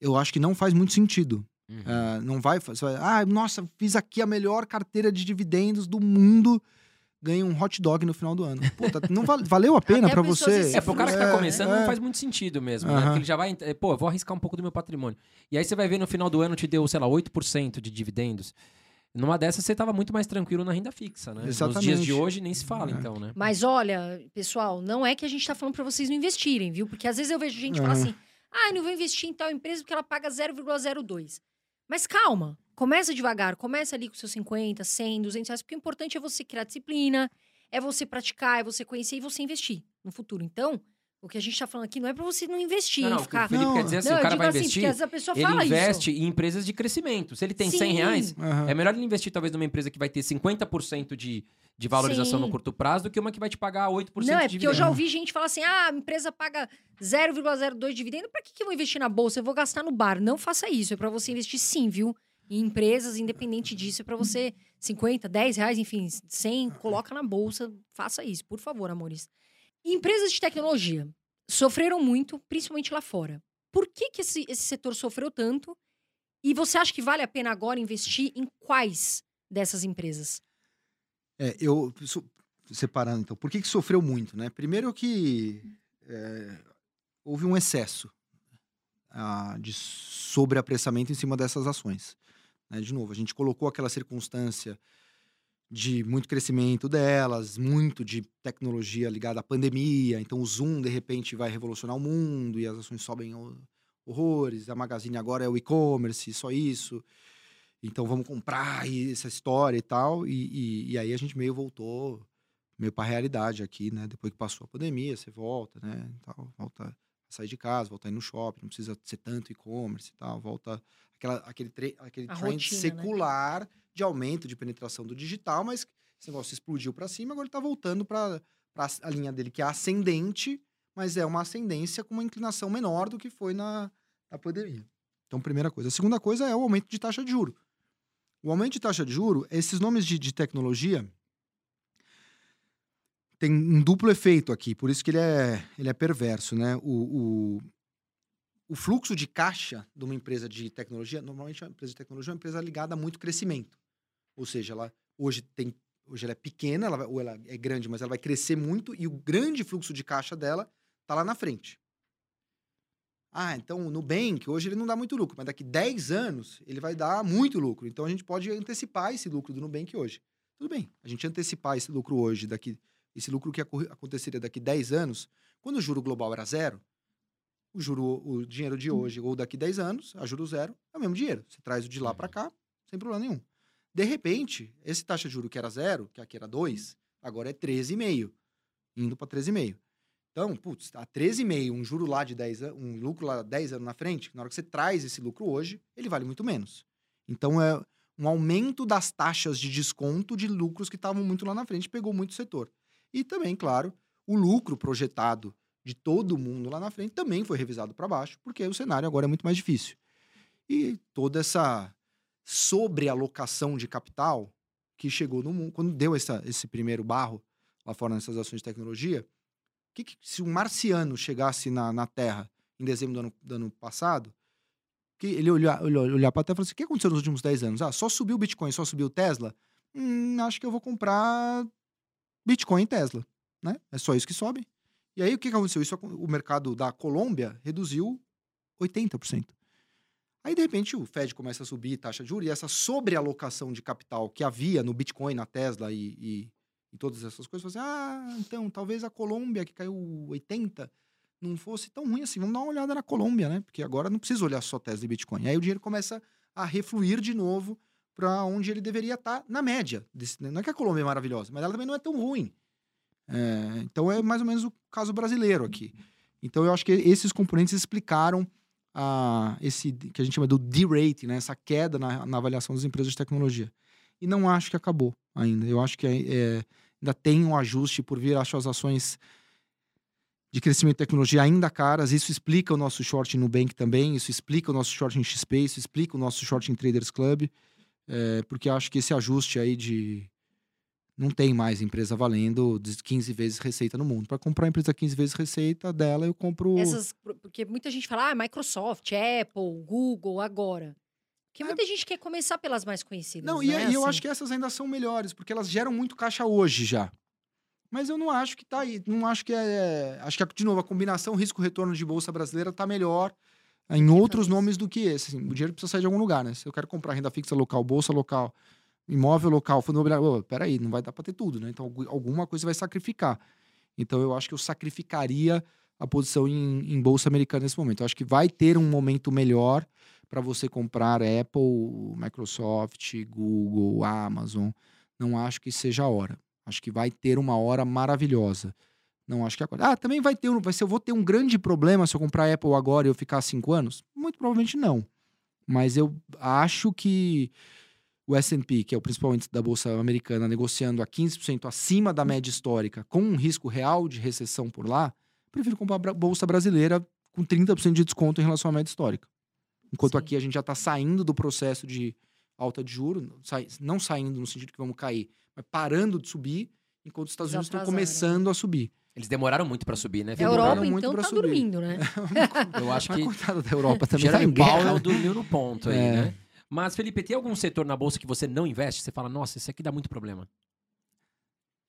eu acho que não faz muito sentido. Uhum. Ah, não vai, fa- você vai. Ah, nossa, fiz aqui a melhor carteira de dividendos do mundo. Ganhei um hot dog no final do ano. Puta, não val- valeu a pena para você. se É, pro cara que tá É, começando, é. não faz muito sentido mesmo, né? Aham. Porque ele já vai. eh, Pô, vou arriscar um pouco do meu patrimônio. E aí você vai ver no final do ano te deu, sei lá, 8% de dividendos. Numa dessas você tava muito mais tranquilo na renda fixa, né? Nos dias Exatamente. de hoje nem se fala, É. então, né? Mas olha, pessoal, não é que a gente tá falando pra vocês não investirem, viu? Porque às vezes eu vejo gente falar Aham. assim: ah, eu não vou investir em tal empresa porque ela paga 0,02. Mas calma, começa devagar, começa ali com seus 50, 100, 200 reais, porque o importante é você criar disciplina, é você praticar, é você conhecer e você investir no futuro. Então, O que a gente está falando aqui não é para você não investir, Não, não, o ficar. Felipe Não, quer dizer assim, não, o cara vai assim, investir, essa pessoa ele fala investe em empresas de crescimento. Se ele tem 100 Sim. reais, Aham. é melhor ele investir talvez numa empresa que vai ter 50% de, de valorização Sim. no curto prazo do que uma que vai te pagar 8% Não, de é porque eu já ouvi gente falar assim: ah, a empresa paga 0,02 de dividendo, pra que, que eu vou investir na bolsa? Eu vou gastar no bar. Não faça isso. É pra você investir sim, viu? Em empresas, independente disso, é pra você 50, 10 reais, enfim, 100, coloca na bolsa. Faça isso, por favor, amores. Empresas de tecnologia sofreram muito, principalmente lá fora. Por que, que esse, esse setor sofreu tanto? E você acha que vale a pena agora investir em quais dessas empresas? É, eu separando então, por que, que sofreu muito, né? Primeiro que é, houve um excesso ah, de sobreapressamento em cima dessas ações. né? De novo, a gente colocou aquela circunstância de muito crescimento delas, muito de tecnologia ligada à pandemia. Então, o Zoom de repente vai revolucionar o mundo e as ações sobem ho- horrores. A Magazine agora é o e-commerce, só isso. Então vamos comprar essa história e tal. E, e, e aí a gente meio voltou meio para a realidade aqui, né? Depois que passou a pandemia, você volta, né? volta a sair de casa, volta a ir no shopping, não precisa ser tanto e-commerce e tal, volta aquela, aquele, aquele A trend rotina, né? secular de aumento de penetração do digital, mas esse negócio explodiu para cima, agora ele tá voltando para a linha dele que é ascendente, mas é uma ascendência com uma inclinação menor do que foi na, na pandemia. Então, primeira coisa. A segunda coisa é o aumento de taxa de juro. O aumento de taxa de juro, esses nomes de, de tecnologia tem um duplo efeito aqui, por isso que ele é, ele é perverso, né? O, o, o fluxo de caixa de uma empresa de tecnologia, normalmente uma empresa de tecnologia é uma empresa ligada a muito crescimento. Ou seja, ela hoje tem hoje ela é pequena, ela vai- ou ela é grande, mas ela vai crescer muito e o grande fluxo de caixa dela tá lá na frente. Ah, então o Nubank, hoje ele não dá muito lucro, mas daqui 10 anos ele vai dar muito lucro. Então a gente pode antecipar esse lucro do Nubank hoje. Tudo bem, a gente antecipar esse lucro hoje, daqui, esse lucro que aconteceria daqui 10 anos, quando o juro global era zero, o juro, o dinheiro de hoje ou daqui 10 anos, a juro zero, é o mesmo dinheiro. Você traz o de lá para cá, sem problema nenhum. De repente, esse taxa de juro que era zero, que aqui era 2, agora é 13,5, indo para 13,5. Então, putz, a 13,5, um juro lá de 10 anos, um lucro lá 10 anos na frente, na hora que você traz esse lucro hoje, ele vale muito menos. Então, é um aumento das taxas de desconto de lucros que estavam muito lá na frente, pegou muito o setor. E também, claro, o lucro projetado de todo mundo lá na frente também foi revisado para baixo, porque o cenário agora é muito mais difícil. E toda essa sobrealocação de capital que chegou no mundo, quando deu essa, esse primeiro barro lá fora nessas ações de tecnologia, que que- se um marciano chegasse na, na Terra em dezembro do ano, do ano passado, que ele olhar, olhar, olhar para a Terra e falar assim, o que aconteceu nos últimos 10 anos? Ah, só subiu o Bitcoin, só subiu o Tesla? Hum, acho que eu vou comprar Bitcoin e Tesla, né? É só isso que sobe. E aí, o que que aconteceu? Isso, o mercado da Colômbia reduziu 80%. Aí, de repente, o Fed começa a subir taxa de juros e essa sobrealocação de capital que havia no Bitcoin, na Tesla e, e, e todas essas coisas, você ah, então, talvez a Colômbia, que caiu 80%, não fosse tão ruim assim. Vamos dar uma olhada na Colômbia, né? Porque agora não precisa olhar só Tesla e Bitcoin. Aí o dinheiro começa a refluir de novo para onde ele deveria estar na média. desse- Não é que a Colômbia é maravilhosa, mas ela também não é tão ruim. É, então é mais ou menos o caso brasileiro aqui. Então eu acho que esses componentes explicaram a, esse que a gente chama do D-rate, né? essa queda na, na avaliação das empresas de tecnologia. E não acho que acabou ainda. Eu acho que é, ainda tem um ajuste por vir. Acho as ações de crescimento de tecnologia ainda caras. Isso explica o nosso short no Nubank também. Isso explica o nosso short em XP. Isso explica o nosso short em Traders Club. É, porque acho que esse ajuste aí de não tem mais empresa valendo de 15 vezes receita no mundo. Para comprar uma empresa 15 vezes receita dela, eu compro. Essas, porque muita gente fala, ah, Microsoft, Apple, Google, agora. Porque muita gente quer começar pelas mais conhecidas. Não, né? e, e eu Assim. acho que essas ainda são melhores, porque elas geram muito caixa hoje já. Mas eu não acho que tá aí. Não acho que é. Acho que, de novo, a combinação risco-retorno de bolsa brasileira tá melhor em outros nomes do que esse. assim. o dinheiro precisa sair de algum lugar, né? Se eu quero comprar renda fixa local, bolsa local, imóvel local, fundo imobiliário, ô, peraí, não vai dar para ter tudo, né? Então algu- alguma coisa vai sacrificar. Então eu acho que eu sacrificaria a posição em, em bolsa americana nesse momento. Eu acho que vai ter um momento melhor para você comprar Apple, Microsoft, Google, Amazon. Não acho que seja a hora. Acho que vai ter uma hora maravilhosa. Não acho que agora. Ah, também vai ter. Vai ser, eu vou ter um grande problema se eu comprar Apple agora e eu ficar cinco anos? Muito provavelmente não. Mas eu acho que o S&P, que é o principal índice da Bolsa Americana, negociando a 15% acima da média histórica, com um risco real de recessão por lá, prefiro comprar a Bolsa Brasileira com 30% de desconto em relação à média histórica. Enquanto Sim. aqui a gente já está saindo do processo de alta de juros, não saindo no sentido que vamos cair, mas parando de subir, enquanto os Estados Unidos estão atrasaram. começando a subir. Eles demoraram muito pra subir, né? A Europa, então, tá subir. dormindo, né? Eu acho que coitado da Europa também tá em guerra. Powell dormiu no ponto aí, É. né? Mas, Felipe, tem algum setor na bolsa que você não investe? Você fala, nossa, esse aqui dá muito problema.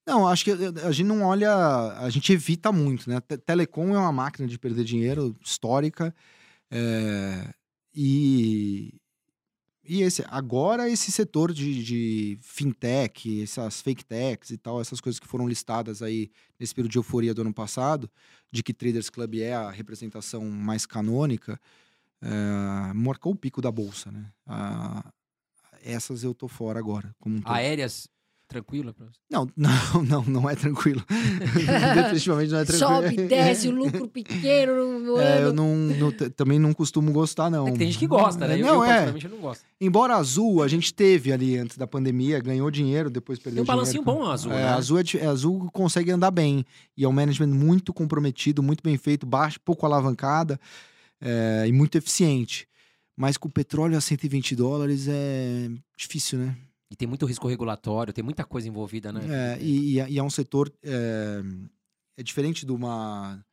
Não, acho que eh, a gente não olha, a gente evita muito, né? Te- Telecom é uma máquina de perder dinheiro histórica é, e e esse agora esse setor de, de fintech, essas fake techs e tal, essas coisas que foram listadas aí nesse período de euforia do ano passado, de que Traders Club é a representação mais canônica, é, marcou o pico da bolsa, né? Essas eu tô fora agora, como um. Aéreas, tranquilo? pra você? Não, não, não, não é tranquilo. Definitivamente não é tranquilo. Sobe, desce, o lucro pequeno no É, eu não, não- também não costumo gostar, não. É tem gente que gosta, né? Eu, Não, eu, é. eu não gosto. Embora azul, a gente teve ali antes da pandemia, ganhou dinheiro, depois perdeu Tem um balancinho dinheiro. bom azul, É, né? azul, é, é, azul consegue andar bem. E é um management muito comprometido, muito bem feito, baixo, pouco alavancada é, e muito eficiente. Mas com o petróleo a 120 dólares é difícil, né? E tem muito risco regulatório, tem muita coisa envolvida, né? É, e, e é- é um setor é, é diferente de uma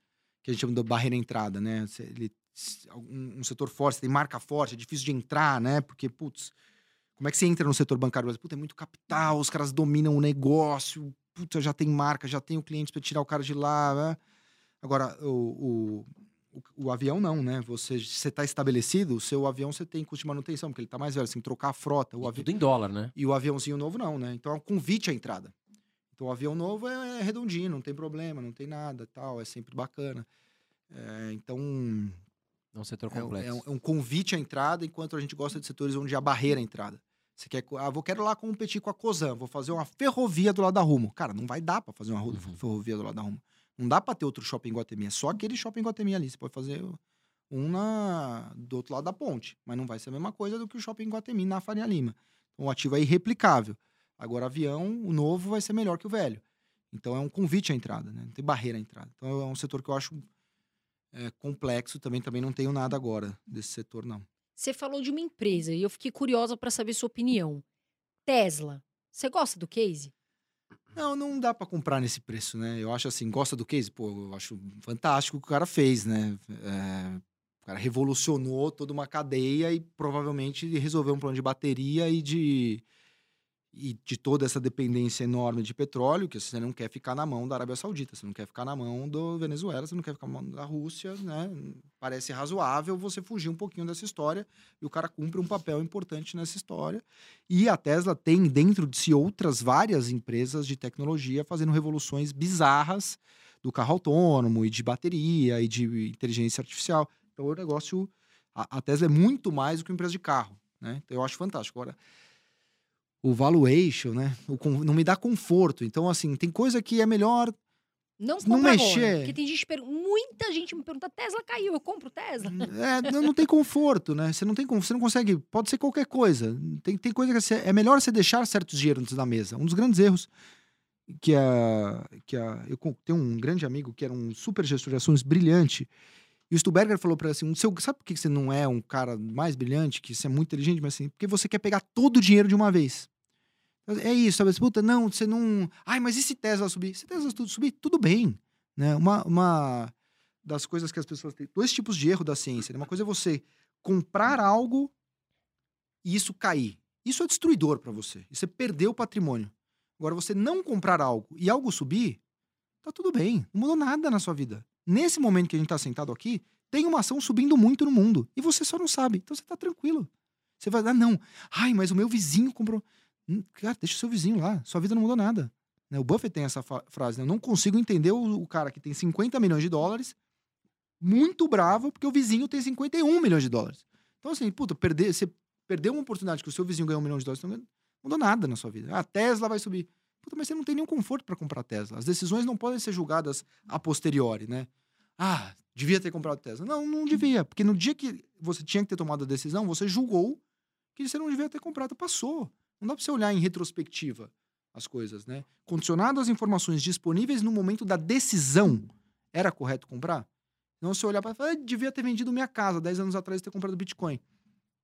que a gente chama de barreira entrada, né? Ele, um, um setor forte, tem marca forte, é difícil de entrar, né? Porque, putz, como é que você entra no setor bancário? Putz, é muito capital, os caras dominam o negócio, puta, já tem marca, já tem o cliente para tirar o cara de lá, né? Agora, o, o, o, o avião não, né? Você está estabelecido, o seu avião você tem custo de manutenção, porque ele está mais velho, você tem que trocar a frota. O avi... tudo em dólar, né? E o aviãozinho novo não, né? Então é um convite à entrada. Então o avião novo é, é redondinho, não tem problema, não tem nada, tal, é sempre bacana. É, então É um setor é, um- complexo. é um, é um convite à entrada, enquanto a gente gosta de setores onde há barreira à entrada. Você quer, ah, vou quero lá competir com a Cosan, vou fazer uma ferrovia do lado da Rumo. Cara, não vai dar para fazer uma Uhum. ferrovia do lado da Rumo. Não dá para ter outro shopping em Guatemi, é só aquele shopping em Guatemi ali. Você pode fazer um na, do outro lado da ponte, mas não vai ser a mesma coisa do que o shopping em Guatemi na Faria Lima. Então, o ativo é irreplicável. Agora, avião, o novo vai ser melhor que o velho. Então, é um convite à entrada, né? não tem barreira à entrada. Então, é um setor que eu acho é, complexo também. Também não tenho nada agora desse setor, não. Você falou de uma empresa e eu fiquei curiosa para saber sua opinião. Tesla. Você gosta do case? Não, não dá pra comprar nesse preço, né? Eu acho assim, gosta do case? Pô, eu acho fantástico o que o cara fez, né? É, o cara revolucionou toda uma cadeia e provavelmente resolveu um problema de bateria e de, e de toda essa dependência enorme de petróleo, que você não quer ficar na mão da Arábia Saudita, você não quer ficar na mão do Venezuela, você não quer ficar na mão da Rússia, né? Parece razoável você fugir um pouquinho dessa história e o cara cumpre um papel importante nessa história. E a Tesla tem dentro de si outras várias empresas de tecnologia fazendo revoluções bizarras do carro autônomo e de bateria e de inteligência artificial. Então o negócio. A, Tesla é muito mais do que uma empresa de carro. Né? Então eu acho fantástico. Agora, o valuation, né? O não me dá conforto. Então, assim, tem coisa que é melhor. Não Não mexer. agora. Porque tem gente muita gente me pergunta, Tesla caiu, eu compro Tesla? É, não, não tem conforto, né? Você não tem você não consegue. Pode ser qualquer coisa. Tem, tem coisa que você- é melhor você deixar certos dinheiros na mesa. Um dos grandes erros que a. Que a eu tenho um grande amigo que era um super gestor de ações brilhante. E o Stuberger falou para assim: "Seu- sabe por que você não é um cara mais brilhante, que você é muito inteligente, mas assim, porque você quer pegar todo o dinheiro de uma vez. É isso, sabe? Puta, não, você não. Ai, mas e se Tesla subir? Se Tesla subir, tudo bem. Né? Uma, uma das coisas que as pessoas têm. Dois tipos de erro da ciência. né? Uma coisa é você comprar algo e isso cair. Isso é destruidor para você. Você perdeu o patrimônio. Agora, você não comprar algo e algo subir, tá tudo bem. Não mudou nada na sua vida. Nesse momento que a gente tá sentado aqui, tem uma ação subindo muito no mundo. E você só não sabe. Então você tá tranquilo. Você vai, ah, não. Ai, mas o meu vizinho comprou. Hum, Cara, deixa o seu vizinho lá. Sua vida não mudou nada. Né? O Buffett tem essa frase, né? Eu não consigo entender o, o cara que tem 50 milhões de dólares muito bravo porque o vizinho tem 51 milhões de dólares. Então, assim, puta, perder, você perdeu uma oportunidade que o seu vizinho ganhou um milhão de dólares, não mudou nada na sua vida. A Tesla vai subir. Puta, mas você não tem nenhum conforto para comprar Tesla. As decisões não podem ser julgadas a posteriori, né? Ah, devia ter comprado Tesla. Não, não devia. Porque no dia que você tinha que ter tomado a decisão, você julgou que você não devia ter comprado. Passou. Não dá para você olhar em retrospectiva as coisas, né? Condicionado às informações disponíveis no momento da decisão, era correto comprar? Não você olhar para falar, ah, devia ter vendido minha casa 10 anos atrás e ter comprado Bitcoin.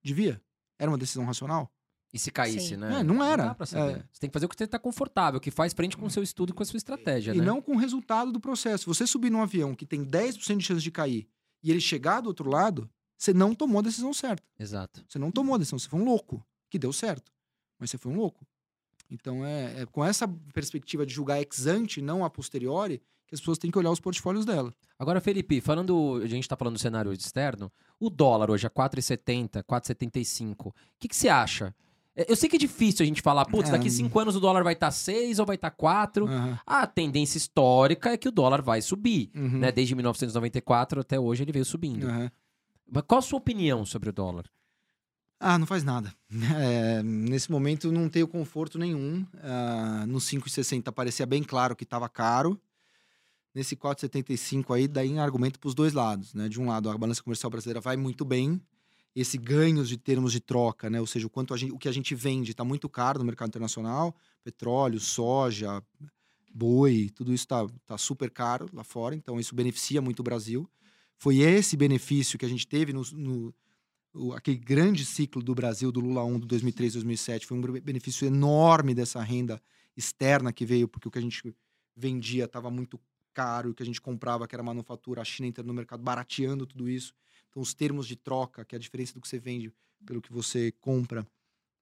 Devia? Era uma decisão racional? E se caísse, Sim. né? É, não era. dá pra saber. É. Você tem que fazer o que você tá confortável, que faz frente com o seu estudo e com a sua estratégia, E né? não com o resultado do processo. Você subir num avião que tem 10% de chance de cair e ele chegar do outro lado, você não tomou a decisão certa. Exato. Você não tomou a decisão, você foi um louco, que deu certo. Mas você foi um louco. Então é, é com essa perspectiva de julgar ex ante, não a posteriori, que as pessoas têm que olhar os portfólios dela. Agora, Felipe, falando, a gente tá falando do cenário externo, o dólar hoje a 4,70, 4,75. O que, que você acha? É, Eu sei que é difícil a gente falar, putz, É. daqui cinco anos o dólar vai estar 6 ou vai estar 4. Aham. A tendência histórica é que o dólar vai subir, Uhum. né? Desde 1994 até hoje ele veio subindo. Aham. Mas qual a sua opinião sobre o dólar? Ah, não faz nada. É, nesse momento não tenho conforto nenhum. Ah, no 5,60 parecia bem claro que estava caro. Nesse 4,75 aí, daí argumento para os dois lados, né? De um lado, a balança comercial brasileira vai muito bem. Esse ganhos de termos de troca, né? Ou seja, o quanto gente, o que a gente vende está muito caro no mercado internacional. Petróleo, soja, boi, tudo isso está tá super caro lá fora. Então, isso beneficia muito o Brasil. Foi esse benefício que a gente teve no, no o- aquele grande ciclo do Brasil, do Lula 1, do 2003, 2007, foi um be- benefício enorme dessa renda externa que veio, porque o que a gente vendia estava muito caro, o que a gente comprava, que era manufatura, a China entrando no mercado barateando tudo isso. Então, os termos de troca, que é a diferença do que você vende pelo que você compra,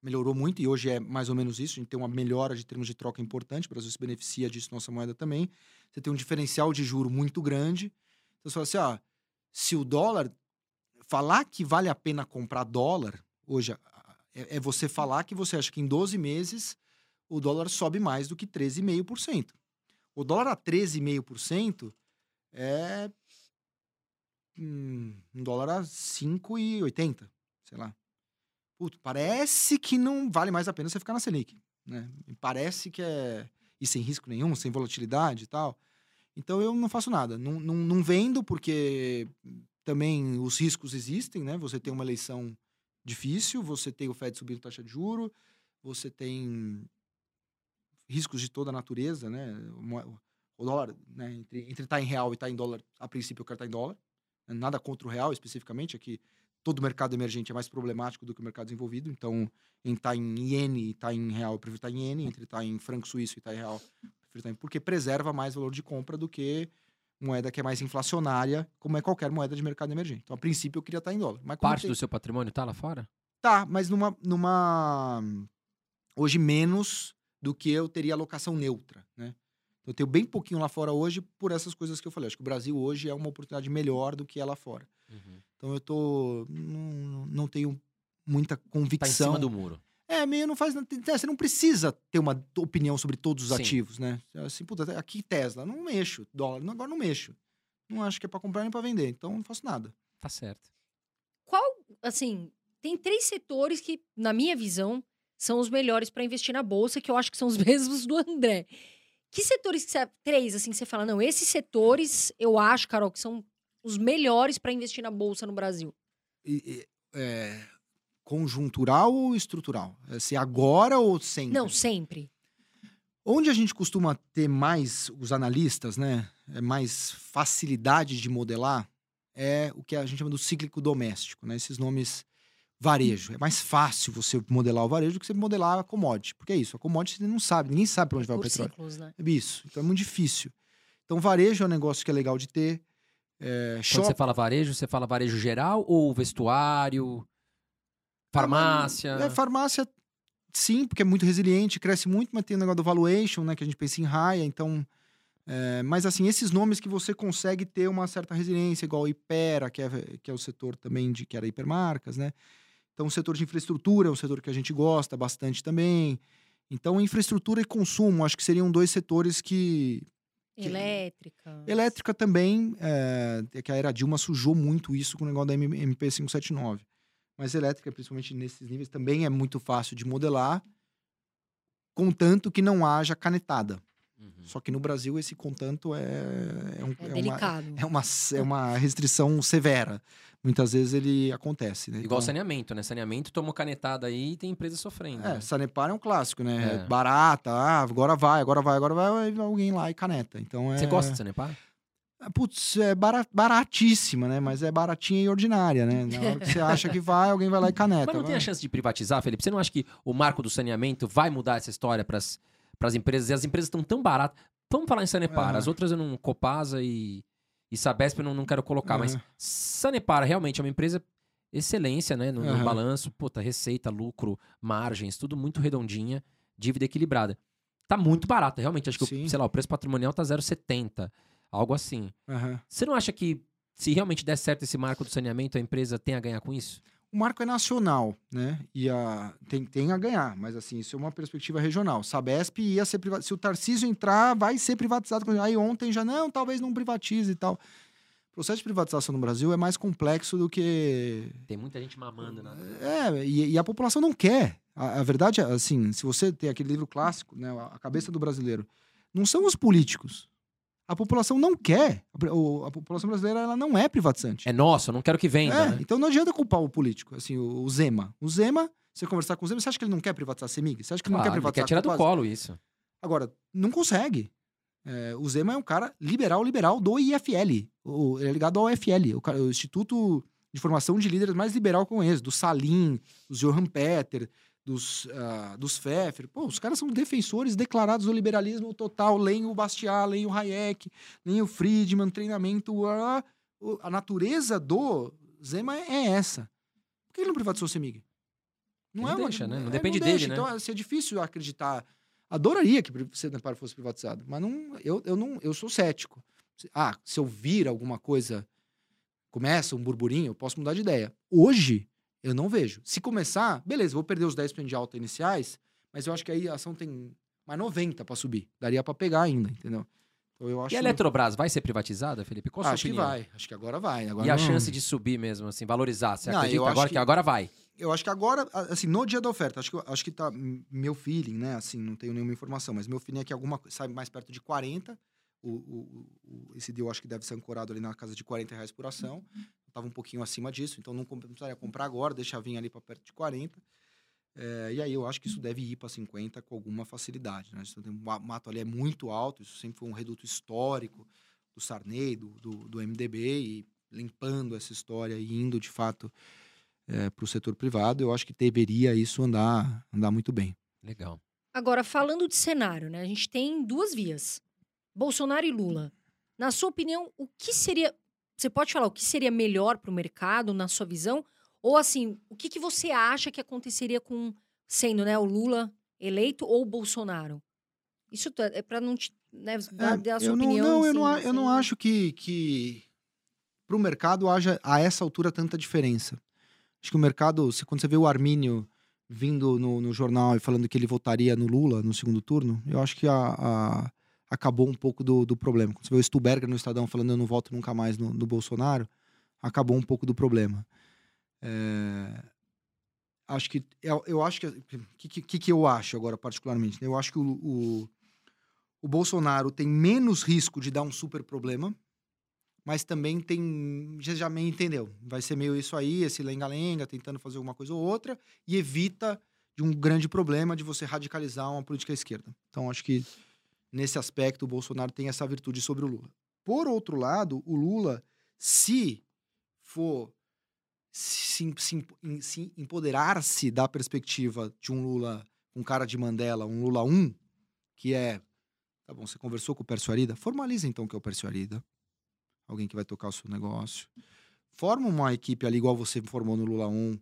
melhorou muito e hoje é mais ou menos isso. A gente tem uma melhora de termos de troca importante, o Brasil se beneficia disso, nossa moeda também. Você tem um diferencial de juro muito grande. Então, você fala assim, ah, se o dólar falar que vale a pena comprar dólar hoje é, é você falar que você acha que em 12 meses o dólar sobe mais do que 13,5%. O dólar a 13,5% é hum, um dólar a 5,80, sei lá. Puto, parece que não vale mais a pena você ficar na Selic, né? Parece que é e sem risco nenhum, sem volatilidade e tal. Então eu não faço nada, não, não, não vendo porque também os riscos existem, né? Você tem uma eleição difícil, você tem o Fed subindo taxa de juro, você tem riscos de toda a natureza, né? O dólar, né? Entre estar em real e estar em dólar, a princípio eu quero estar em dólar. né? Nada contra o real especificamente, é que todo mercado emergente é mais problemático do que o mercado desenvolvido. Então, em estar em iene e estar em real, eu prefiro estar em iene. Entre estar em franco suíço e estar em real, eu prefiro estar em... Porque preserva mais valor de compra do que moeda que é mais inflacionária, como é qualquer moeda de mercado emergente. Então, a princípio, eu queria estar em dólar. Mas Parte tem- do seu patrimônio tá lá fora? Tá, mas numa, numa. Hoje menos do que eu teria alocação neutra, né? Então, eu tenho bem pouquinho lá fora hoje por essas coisas que eu falei. Acho que o Brasil hoje é uma oportunidade melhor do que é lá fora. Então eu tô. Não, não tenho muita Tá em convicção. cima do muro. É, meio não faz. é, Você não precisa ter uma opinião sobre todos os Sim. ativos, né? Assim, puta, aqui Tesla, não mexo. Dólar, não, agora não mexo. Não acho que é pra comprar nem pra vender. Então não faço nada. Tá certo. Qual, assim, tem três setores que, na minha visão, são os melhores para investir na bolsa, que eu acho que são os mesmos do André. Que setores que você, três, assim, que você fala, não, esses setores eu acho, Carol, que são os melhores para investir na bolsa no Brasil. E- e, é, conjuntural ou estrutural? É, Se agora ou sempre? Não, sempre. Onde a gente costuma ter mais, os analistas, né? É mais facilidade de modelar é o que a gente chama do cíclico doméstico, né? Esses nomes varejo. É mais fácil você modelar o varejo do que você modelar a commodity. Porque é isso, a commodity você não sabe, ninguém sabe para onde vai o Por petróleo. ciclos, né? É isso. Então é muito difícil. Então varejo é um negócio que é legal de ter. É, Quando shop- você fala varejo, você fala varejo geral ou vestuário, farmácia? É, farmácia, sim, porque é muito resiliente, cresce muito, mas tem o negócio do valuation, né? Que a gente pensa em raia, então. é, mas assim, esses nomes que você consegue ter uma certa resiliência, igual a Ipera, que é, que é o setor também de que era hipermarcas, né? Então, o setor de infraestrutura é um setor que a gente gosta bastante também. Então, infraestrutura e consumo, acho que seriam dois setores que. Que- Elétrica. Elétrica também, é, é que a era Dilma sujou muito isso com o negócio da M- MP579. Mas elétrica, principalmente nesses níveis, também é muito fácil de modelar. contanto que não haja canetada. Uhum. Só que no Brasil esse contanto é, é, um- É, é uma, delicado. é, uma, é uma restrição severa. Muitas vezes ele acontece, né? Igual Então- saneamento, né? Saneamento tomou canetada aí e tem empresa sofrendo. É, né? Sanepar é um clássico, né? É. Barata, ah, agora vai, agora vai, agora vai, alguém lá e caneta. Então é. Você gosta de Sanepar? Putz, é bara- baratíssima, né? Mas é baratinha e ordinária, né? Na hora que você acha que vai, alguém vai lá e caneta. Mas não tem Vai. a chance de privatizar, Felipe? Você não acha que o marco do saneamento vai mudar essa história para as empresas? E as empresas estão tão baratas. Vamos falar em Sanepar. Aham. As outras eu não... Copasa e, e Sabesp eu não, não quero colocar. Mas Aham. Sanepar realmente é uma empresa excelência, né? No, no Aham. balanço. Puta, receita, lucro, margens, tudo muito redondinha. Dívida equilibrada. Tá muito barata, realmente. Acho que, Sim. sei lá, o preço patrimonial tá 0,70. Algo assim. Aham. Você não acha que se realmente der certo esse marco do saneamento, a empresa tem a ganhar com isso? O marco é nacional, né? E a, tem, tem a ganhar, mas assim, isso é uma perspectiva regional. Sabesp ia ser privatizado. Se o Tarcísio entrar, vai ser privatizado. Aí ontem já, não, talvez não privatize e tal. O processo de privatização no Brasil é mais complexo do que Tem muita gente mamando, né? É, e, e a população não quer. A, a verdade é, assim, se você tem aquele livro clássico, né, A Cabeça do Brasileiro, não são os políticos. A população não quer. A, a população brasileira ela não é privatizante. É nosso, eu não quero que venda, É, né? Então não adianta culpar o político, assim, o, o Zema. O Zema, você conversar com o Zema, você acha que ele não quer privatizar a Semig? Você acha que ele não quer ele privatizar quer tirar do colo isso. Agora, não consegue. É, o Zema é um cara liberal, liberal do IFL. O, ele é ligado ao IFL, o, o Instituto de Formação de Líderes mais liberal eu conheço. Do Salim, do Johan Peter, dos, ah, dos Pfeffer. Pô, os caras são defensores declarados do liberalismo total. Leem o Bastiat, leem o Hayek, leem o Friedman, treinamento. ah, o- a natureza do Zema é essa. Por que ele não privatizou o Semig? Não uma- deixa, né? Não é, depende dele, né? Então, assim, é difícil acreditar. Adoraria que o Senepar fosse privatizado, mas não, eu, eu não, eu sou cético. Ah, se eu vir alguma coisa, começa um burburinho, eu posso mudar de ideia. Hoje, eu não vejo. Se começar, beleza, vou perder os 10% de alta iniciais, mas eu acho que aí a ação tem mais 90 para subir. Daria para pegar ainda, entendeu? Então eu acho E a Eletrobras vai ser privatizada, Felipe? Qual a sua acho que opinião? vai, acho que agora vai. Agora E a não- chance de subir mesmo, assim, valorizar? Você Não, acredita agora que... que- agora vai? Eu acho que agora, a- assim, no dia da oferta, acho que, acho que tá. Meu feeling, né? Assim, não tenho nenhuma informação, mas meu feeling é que alguma sai mais perto de 40. O, o- o- esse deal acho que deve ser ancorado ali na casa de 40 reais por ação. Estava um pouquinho acima disso, então não precisaria comprar agora, deixar vir ali para perto de 40. É, e aí eu acho que isso deve ir para 50 com alguma facilidade. Né? O ma- mato ali é muito alto, isso sempre foi um reduto histórico do Sarney, do, do, do MDB, e limpando essa história e indo de fato para o setor privado, eu acho que deveria isso andar, andar muito bem. Legal. Agora, falando de cenário, né? A gente tem duas vias: Bolsonaro e Lula. Na sua opinião, o que seria. Você pode falar o que seria melhor para o mercado, na sua visão? Ou assim, o que, que você acha que aconteceria com sendo né, o Lula eleito ou o Bolsonaro? Isso é para não te, né, dar, dar a sua eu não, opinião. não, eu não, assim, eu não acho que, que para o mercado haja a essa altura tanta diferença. Acho que o mercado, se, quando você vê o Armínio vindo no, no jornal e falando que ele votaria no Lula no segundo turno, eu acho que a, a- acabou um pouco do, do problema. Quando você vê o Stuberger no Estadão falando eu não voto nunca mais no, no Bolsonaro, acabou um pouco do problema. É, acho que eu, eu acho que o que, que, que eu acho agora particularmente né? eu acho que o, o, o Bolsonaro tem menos risco de dar um super problema mas também tem já, já me entendeu vai ser meio isso aí esse lenga-lenga tentando fazer uma coisa ou outra e evita de um grande problema de você radicalizar uma política esquerda então acho que nesse aspecto o Bolsonaro tem essa virtude sobre o Lula. Por outro lado o Lula se for se, se, se empoderar-se da perspectiva de um Lula com cara de Mandela, um Lula 1, que é, tá bom, você conversou com o Pércio Arida, formaliza então que é o Pércio Arida, alguém que vai tocar o seu negócio, forma uma equipe ali igual você formou no Lula 1,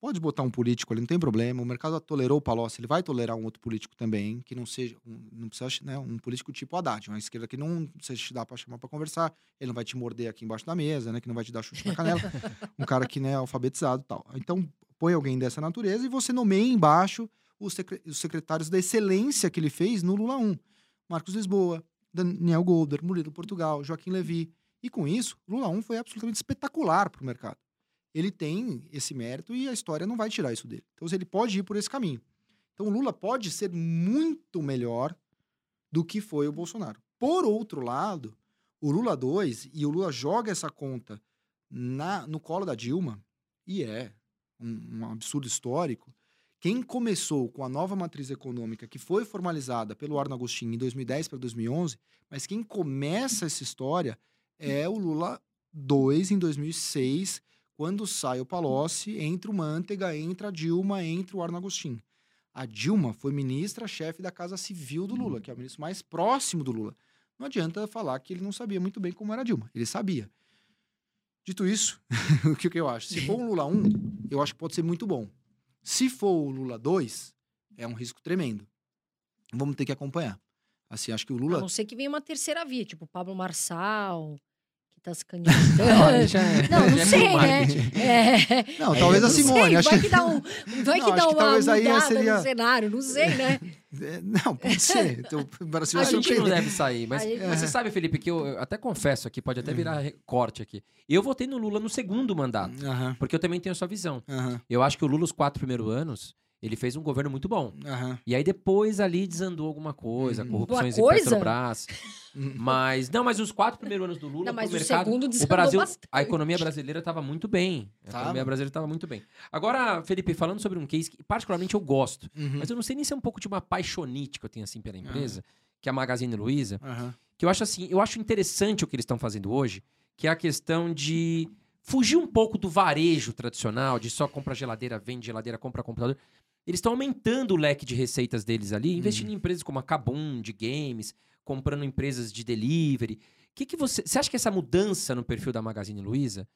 pode botar um político ali, não tem problema, o mercado tolerou o Palocci, ele vai tolerar um outro político também, que não seja, um- não precisa, né, um político tipo Haddad, uma esquerda que não você te dá para chamar para conversar, ele não vai te morder aqui embaixo da mesa, né, que não vai te dar chute na canela, um cara que né, é alfabetizado e tal. Então, põe alguém dessa natureza e você nomeia embaixo os secretários da excelência que ele fez no Lula 1. Marcos Lisboa, Daniel Golder, Murilo Portugal, Joaquim Levi. E com isso, Lula 1 foi absolutamente espetacular para o mercado. Ele tem esse mérito e a história não vai tirar isso dele. Então, ele pode ir por esse caminho. Então o Lula pode ser muito melhor do que foi o Bolsonaro. Por outro lado, o Lula 2 e o Lula joga essa conta na, no colo da Dilma, e é um, um absurdo histórico. Quem começou com a nova matriz econômica, que foi formalizada pelo Arno Agostinho em 2010 para 2011, mas quem começa essa história é o Lula 2 em 2006, quando sai o Palocci, entra o Manteiga, entra a Dilma, entra o Arno Agostinho. A Dilma foi ministra-chefe da Casa Civil do Lula, que é o ministro mais próximo do Lula. Não adianta falar que ele não sabia muito bem como era a Dilma. Ele sabia. Dito isso, o que, eu acho? Se for um Lula 1, eu acho que pode ser muito bom. Se for o Lula 2, é um risco tremendo. Vamos ter que acompanhar. Assim, acho que o Lula. A não ser que venha uma terceira via, tipo Pablo Marçal, tá se candidatando. é- Não, não é sei, né? É. Não, talvez a não Simone. sei, acho vai que... dá, um, vai Não, que acho dá que uma talvez aí mudada seria- no cenário, não sei, né? É, Não, pode ser. Então, o Brasil A gente não deve sair, mas, gente- mas você sabe, Felipe, que eu, eu até confesso aqui, pode até virar re- corte aqui. Eu votei no Lula no segundo mandato, Aham, porque eu também tenho a sua visão. aham, Eu acho que o Lula, os quatro primeiros anos, ele fez um governo muito bom. aham. E aí depois ali desandou alguma coisa, Hum. corrupções Uma em coisa? Petrobras. Mas, não, mas os quatro primeiros anos do Lula Não, mas o mercado, segundo o desandou Brasil, bastante. a economia brasileira estava muito bem. A Tava. economia brasileira estava muito bem. Agora, Felipe, falando sobre um case que particularmente eu gosto, Uhum. mas eu não sei nem se é um pouco de uma paixonite que eu tenho assim pela empresa, que é a Magazine Luiza, que eu acho assim, eu acho interessante o que eles estão fazendo hoje, que é a questão de fugir um pouco do varejo tradicional, de só compra geladeira, vende geladeira, compra computador. Eles estão aumentando o leque de receitas deles ali, investindo em empresas como a Kabum, de games, comprando empresas de delivery. Que que você, você acha que essa mudança no perfil da Magazine Luiza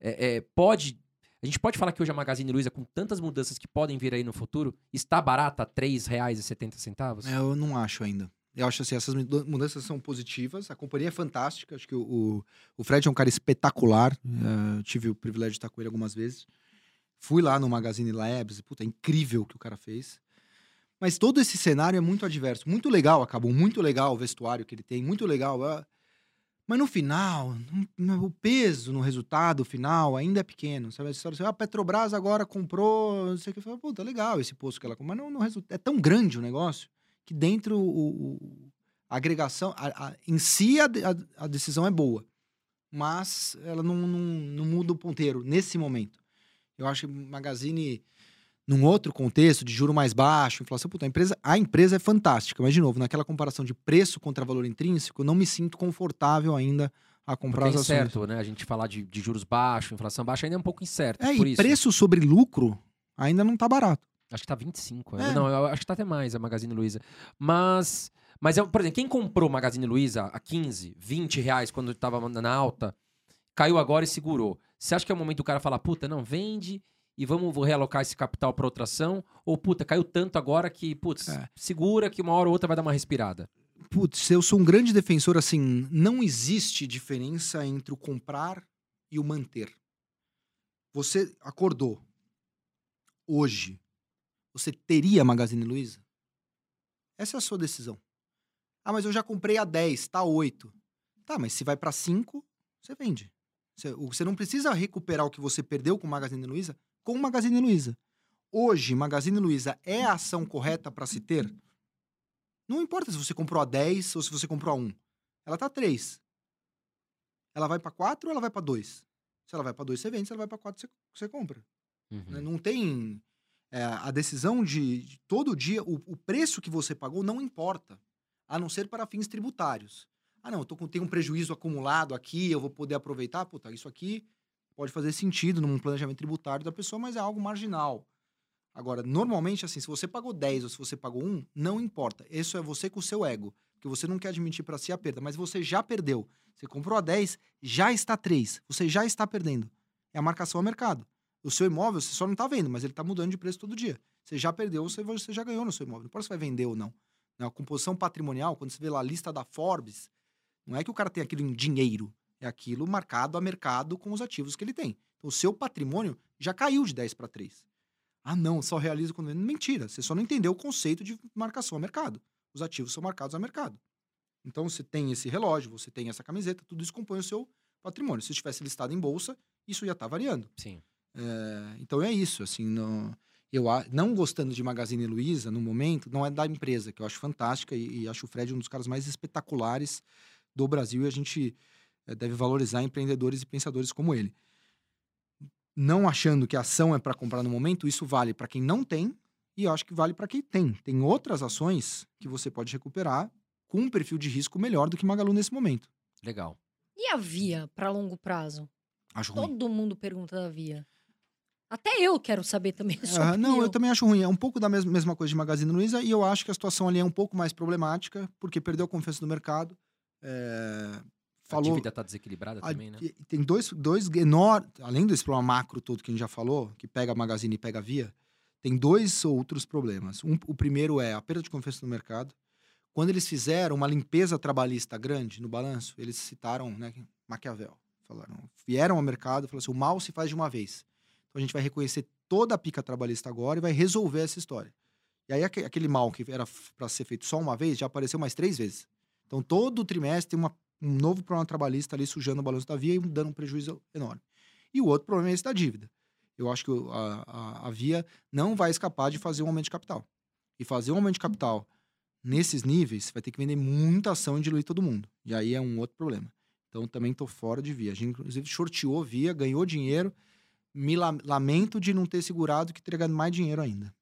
é, é, pode... A gente pode falar que hoje a Magazine Luiza, com tantas mudanças que podem vir aí no futuro, está barata a R$ 3,70? É, Eu não acho ainda. Eu acho assim, essas muda- mudanças são positivas. A companhia é fantástica. Acho que o, o, o Fred é um cara espetacular. Eu tive o privilégio de estar com ele algumas vezes. Fui lá no Magazine Labs. Puta, é incrível o que o cara fez. Mas todo esse cenário é muito adverso. Muito legal, acabou. Muito legal o vestuário que ele tem. Muito legal. é. Mas no final, o peso no resultado final ainda é pequeno. Sabe? A história assim, ah, a Petrobras agora comprou, não sei o que. Fala, Puta, legal esse posto que ela comprou. Mas não, não resulta. É tão grande o negócio que dentro o, o- a agregação, a- a- em si a- a decisão é boa. Mas ela não, não, não muda o ponteiro nesse momento. Eu acho que Magazine, num outro contexto, de juro mais baixo, inflação, puta, a empresa, a empresa é fantástica. Mas, de novo, naquela comparação de preço contra valor intrínseco, eu não me sinto confortável ainda a comprar Porque é as ações. incerto, né? A gente falar de, de juros baixos, inflação baixa, ainda é um pouco incerto. É, e isso. preço sobre lucro ainda não tá barato. Acho que tá 25. É. ainda. Não, eu acho que tá até mais a Magazine Luiza. Mas, mas eu, por exemplo, quem comprou Magazine Luiza a 15, 20 reais quando tava na alta, caiu agora e segurou. Você acha que é o momento do cara falar, puta, não, vende e vamos realocar esse capital para outra ação? Ou, puta, caiu tanto agora que, putz, É. segura que uma hora ou outra vai dar uma respirada. Putz, eu sou um grande defensor, assim, não existe diferença entre o comprar e o manter. Você acordou hoje, você teria Magazine Luiza? Essa é a sua decisão. Ah, mas eu já comprei a 10, tá 8. Tá, mas se vai para 5, você vende. Você, o- não precisa recuperar o que você perdeu com Magazine Luiza com Magazine Luiza. Hoje, Magazine Luiza é a ação correta para se ter? Não importa se você comprou a 10 ou se você comprou a 1. Ela tá 3. Ela vai para 4 ou ela vai para 2? Se ela vai para 2, você vende. Se ela vai para 4, você, você compra. Uhum. né? Não tem... é, a decisão de, de todo dia, o, o preço que você pagou não importa. A não ser para fins tributários. Ah, não, eu tô com, tenho um prejuízo acumulado aqui, eu vou poder aproveitar. Puta, isso aqui pode fazer sentido num planejamento tributário da pessoa, mas é algo marginal. Agora, normalmente, assim, se você pagou 10 ou se você pagou 1, não importa. Isso é você com o seu ego. Porque você não quer admitir para si a perda, mas você já perdeu. Você comprou a 10, já está 3. Você já está perdendo. É a marcação ao mercado. O seu imóvel, você só não está vendo, mas ele está mudando de preço todo dia. Você já perdeu, você, você já ganhou no seu imóvel. Não importa se vai vender ou não. Né? A composição patrimonial, quando você vê lá a lista da Forbes, não é que o cara tem aquilo em dinheiro. É aquilo marcado a mercado com os ativos que ele tem. Então, o seu patrimônio já caiu de 10 para 3. Ah, não, só realiza quando. Mentira, você só não entendeu o conceito de marcação a mercado. Os ativos são marcados a mercado. Então, você tem esse relógio, você tem essa camiseta, tudo isso compõe o seu patrimônio. Se estivesse listado em bolsa, isso ia estar variando. Sim. É, então é isso, assim, no- Eu não gostando de Magazine Luiza no momento, não é da empresa, que eu acho fantástica e, e acho o Fred um dos caras mais espetaculares do Brasil e a gente eh, deve valorizar empreendedores e pensadores como ele. Não achando que a ação é para comprar no momento, isso vale para quem não tem e eu acho que vale para quem tem. Tem outras ações que você pode recuperar com um perfil de risco melhor do que Magalu nesse momento. Legal. E a Via para longo prazo? Acho ruim. Todo mundo pergunta da Via. Até eu quero saber também a sua Ah, não, eu também acho ruim. É um pouco da mes- mesma coisa de Magazine Luiza e eu acho que a situação ali é um pouco mais problemática, porque perdeu a confiança do mercado. É, A falou. dívida tá desequilibrada a- também, né? Tem dois, dois enormes. Além desse problema macro todo que a gente já falou, que pega a Magazine e pega a Via, tem dois outros problemas. Um, o primeiro é a perda de confiança no mercado. Quando eles fizeram uma limpeza trabalhista grande no balanço, eles citaram né, Maquiavel. Falaram, vieram ao mercado e falaram assim: o mal se faz de uma vez. Então a gente vai reconhecer toda a pica trabalhista agora e vai resolver essa história. E aí aque- aquele mal que era para ser feito só uma vez já apareceu mais três vezes. Então todo trimestre tem uma, um novo problema trabalhista ali sujando o balanço da Via e dando um prejuízo enorme. E o outro problema é esse da dívida. Eu acho que a, a, a Via não vai escapar de fazer um aumento de capital. E fazer um aumento de capital nesses níveis vai ter que vender muita ação e diluir todo mundo. E aí é um outro problema. Então também tô fora de Via. A gente inclusive shorteou Via, ganhou dinheiro. Me la- lamento de não ter segurado que teria ganhado mais dinheiro ainda.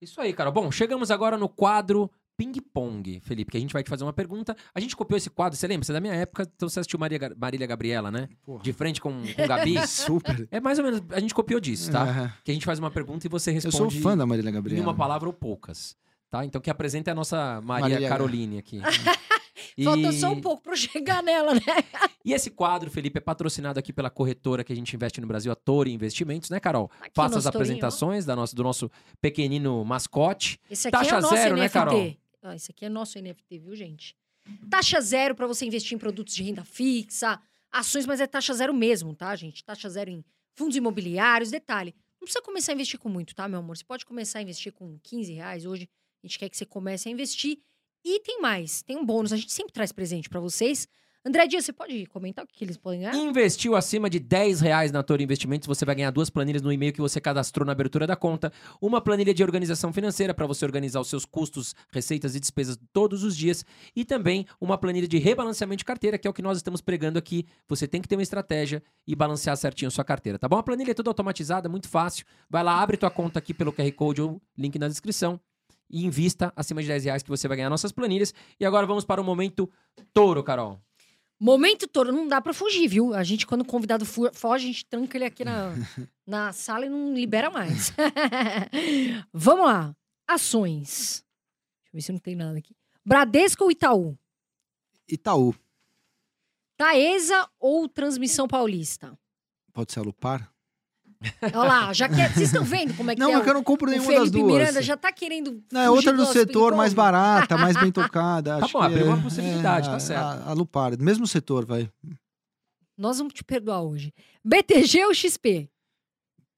Isso aí, cara. Bom, chegamos agora no quadro Ping Pong, Felipe, que a gente vai te fazer uma pergunta. A gente copiou esse quadro, você lembra? Você é da minha época, então você assistiu Maria, Marília Gabriela, né? Porra. De frente com, com Gabi. Super. É mais ou menos, a gente copiou disso, tá? É. Que a gente faz uma pergunta e você Eu responde sou fã da Marília em Gabriela. uma palavra ou poucas. Tá? Então, que apresenta é a nossa Maria, Marília- Caroline aqui. E- Falta só um pouco pra eu chegar nela, né? E esse quadro, Felipe, é patrocinado aqui pela corretora que a gente investe no Brasil, a Toro Investimentos, né, Carol? Aqui Faça as apresentações da nossa, do nosso pequenino mascote. Esse aqui Taxa é o nosso zero, né, NFT. Carol? Ah, esse aqui é nosso NFT, viu, gente? Taxa zero para você investir em produtos de renda fixa, ações, mas é taxa zero mesmo, tá, gente? Taxa zero em fundos imobiliários, detalhe. Não precisa começar a investir com muito, tá, meu amor? Você pode começar a investir com 15 reais. Hoje a gente quer que você comece a investir. E tem mais, tem um bônus. A gente sempre traz presente para vocês. André Dias, você pode comentar o que, que eles podem ganhar? Investiu acima de 10 reais na Toro Investimentos, você vai ganhar duas planilhas no e-mail que você cadastrou na abertura da conta. Uma planilha de organização financeira para você organizar os seus custos, receitas e despesas todos os dias. E também uma planilha de rebalanceamento de carteira, que é o que nós estamos pregando aqui. Você tem que ter uma estratégia e balancear certinho a sua carteira, tá bom? A planilha é toda automatizada, muito fácil. Vai lá, abre tua conta aqui pelo QR Code ou link na descrição. E invista acima de 10 reais que você vai ganhar nossas planilhas. E agora vamos para o momento touro, Carol. Momento todo, não dá pra fugir, viu? A gente, quando o convidado foge, a gente tranca ele aqui na, na sala e não libera mais. Vamos lá. Ações. Deixa eu ver se não tem nada aqui. Bradesco ou Itaú? Itaú. Taesa ou Transmissão Paulista? Pode ser a Lupar? Olha lá, já que é- Vocês estão vendo como é que Não, é? é que eu não compro o nenhuma das duas. Miranda já tá querendo. Não, é outra do setor mais barata, mais bem tocada. Tá acho bom, que abriu é- uma possibilidade, tá a- certo. A, a Lupar, mesmo setor, vai. Nós vamos te perdoar hoje. BTG ou XP?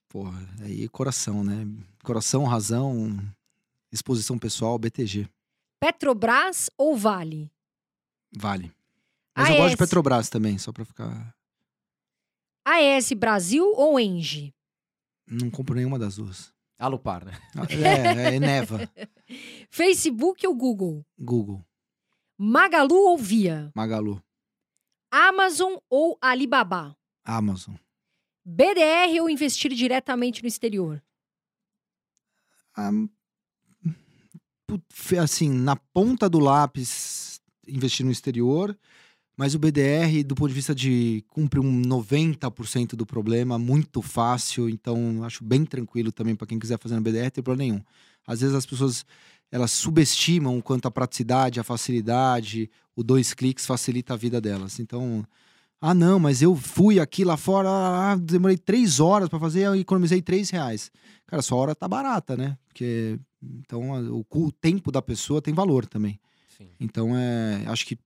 Porra, aí coração, né? Coração, razão, exposição pessoal, BTG. Petrobras ou Vale? Vale. Mas eu gosto de. Petrobras também, só pra ficar. AES Brasil ou Engie? Não compro nenhuma das duas. Alupar, né? É, é Neva. Facebook ou Google? Google, Magalu ou Via? Magalu, Amazon ou Alibaba? Amazon. BDR ou investir diretamente no exterior? Ah, fe- assim, na ponta do lápis, investir no exterior, mas o BDR, do ponto de vista de cumprir um 90% do problema, muito fácil, então acho bem tranquilo também para quem quiser fazer no BDR, tem problema nenhum. Às vezes as pessoas elas subestimam o quanto a praticidade, a facilidade, o dois cliques facilita a vida delas. Então, ah, não, mas eu fui aqui lá fora, ah, demorei três horas para fazer, eu economizei três reais. Cara, sua hora tá barata, né? Porque então o, o tempo da pessoa tem valor também. Sim. Então é, acho que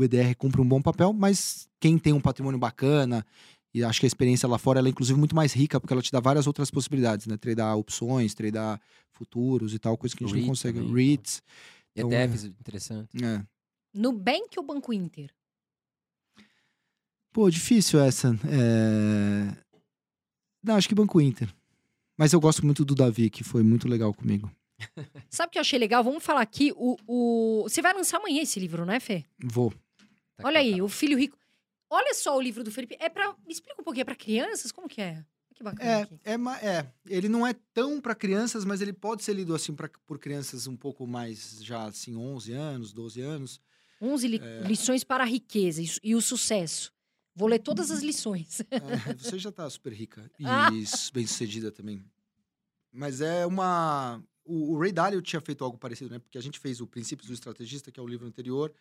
BDR cumpre um bom papel, mas quem tem um patrimônio bacana e acho que a experiência lá fora ela é inclusive muito mais rica porque ela te dá várias outras possibilidades, né? Tradar opções, tradar futuros e tal, coisa que a gente não REITs consegue. também, REITs. Então, ETFs, interessante. É. Nubank ou Banco Inter? Pô, difícil essa. É... Não, acho que Banco Inter. Mas eu gosto muito do Davi, que foi muito legal comigo. Sabe o que eu achei legal? Vamos falar aqui. O, o... Você vai lançar amanhã esse livro, né, Fê? Vou. Tá Olha aí, o Filho Rico. Olha só o livro do Felipe. É para Me explica um pouquinho, é pra crianças? Como que é? Que bacana É, aqui. é, é, ele não é tão para crianças, mas ele pode ser lido assim pra, por crianças um pouco mais já assim 11 anos, 12 anos. 11 li- É. lições para a riqueza e, o sucesso. Vou ler todas as lições. É, você já tá super rica e Ah. bem sucedida também. Mas é uma. O, o Ray Dalio tinha feito algo parecido, né? Porque a gente fez o Princípios do Estrategista, que é o livro anterior,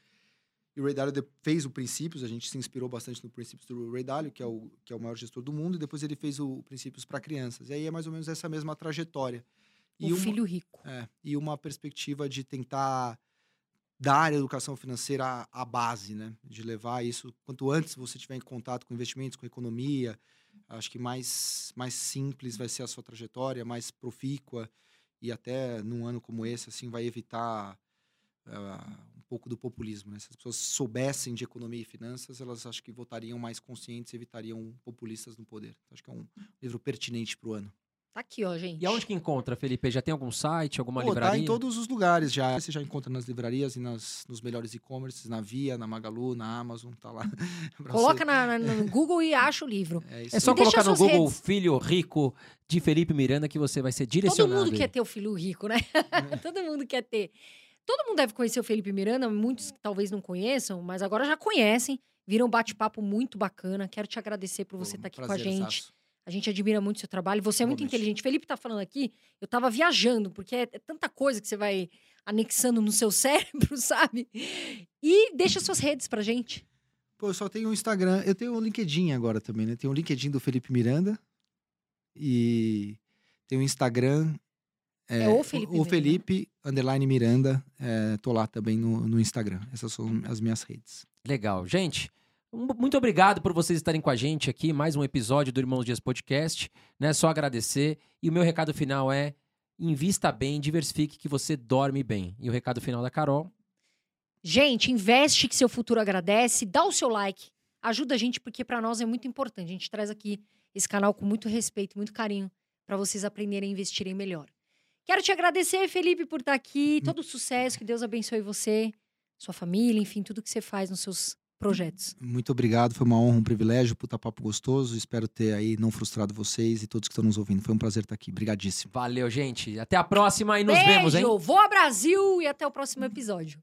e o Ray Dalio fez o Princípios, a gente se inspirou bastante no Princípios do Ray Dalio, que é o, que é o maior gestor do mundo, e depois ele fez o Princípios para Crianças. E aí é mais ou menos essa mesma trajetória. E o uma- filho rico. é, e uma perspectiva de tentar dar a educação financeira à, à base, né? De levar isso quanto antes você tiver em contato com investimentos, com economia, acho que mais mais simples vai ser a sua trajetória, mais profícua e até num ano como esse assim vai evitar um pouco do populismo, né? Se as pessoas soubessem de economia e finanças, elas acho que votariam mais conscientes e evitariam populistas no poder. Acho que é um livro pertinente para o ano. Tá aqui, ó, gente. E aonde que encontra, Felipe? Já tem algum site, alguma Pô, livraria? tá em todos os lugares já. Você já encontra nas livrarias e nas, nos melhores e-commerces, na Via, na Magalu, na Amazon, tá lá. Coloca na, na- no Google e acha o livro. É, isso É só E colocar no Google redes. Filho Rico de Felipe Miranda que você vai ser Todo direcionado. mundo aí. quer ter o filho rico, né? Todo mundo quer ter. Todo mundo deve conhecer o Felipe Miranda, muitos talvez não conheçam, mas agora já conhecem. Viram um bate-papo muito bacana. Quero te agradecer por você estar aqui com a gente. A gente admira muito o seu trabalho. Você é muito Igualmente. inteligente. Felipe tá falando aqui, eu tava viajando, porque é, é tanta coisa que você vai anexando no seu cérebro, sabe? E deixa suas redes pra gente. Pô, eu só tenho o Instagram. Eu tenho o LinkedIn agora também, né? Tem o LinkedIn do Felipe Miranda. E tem o Instagram. É o Felipe O Miranda. Felipe, underline Miranda. É, tô lá também no, no Instagram. Essas são as minhas redes. Legal. Gente, muito obrigado por vocês estarem com a gente aqui. Mais um episódio do Irmãos Dias Podcast. Né? Só agradecer. E o meu recado final é: invista bem, diversifique que você dorme bem. E o recado final da Carol. Gente, investe que seu futuro agradece, dá o seu like, ajuda a gente porque pra nós é muito importante. A gente traz aqui esse canal com muito respeito, muito carinho pra vocês aprenderem a investirem melhor. Quero te agradecer, Felipe, por estar aqui. Todo sucesso, que Deus abençoe você, sua família, enfim, tudo que você faz nos seus projetos. Muito obrigado. Foi uma honra, um privilégio. Puta papo gostoso. Espero ter aí não frustrado vocês e todos que estão nos ouvindo. Foi um prazer estar aqui. Obrigadíssimo. Valeu, gente. Até a próxima e nos Beijo, vemos, hein? voa Brasil e até o próximo episódio.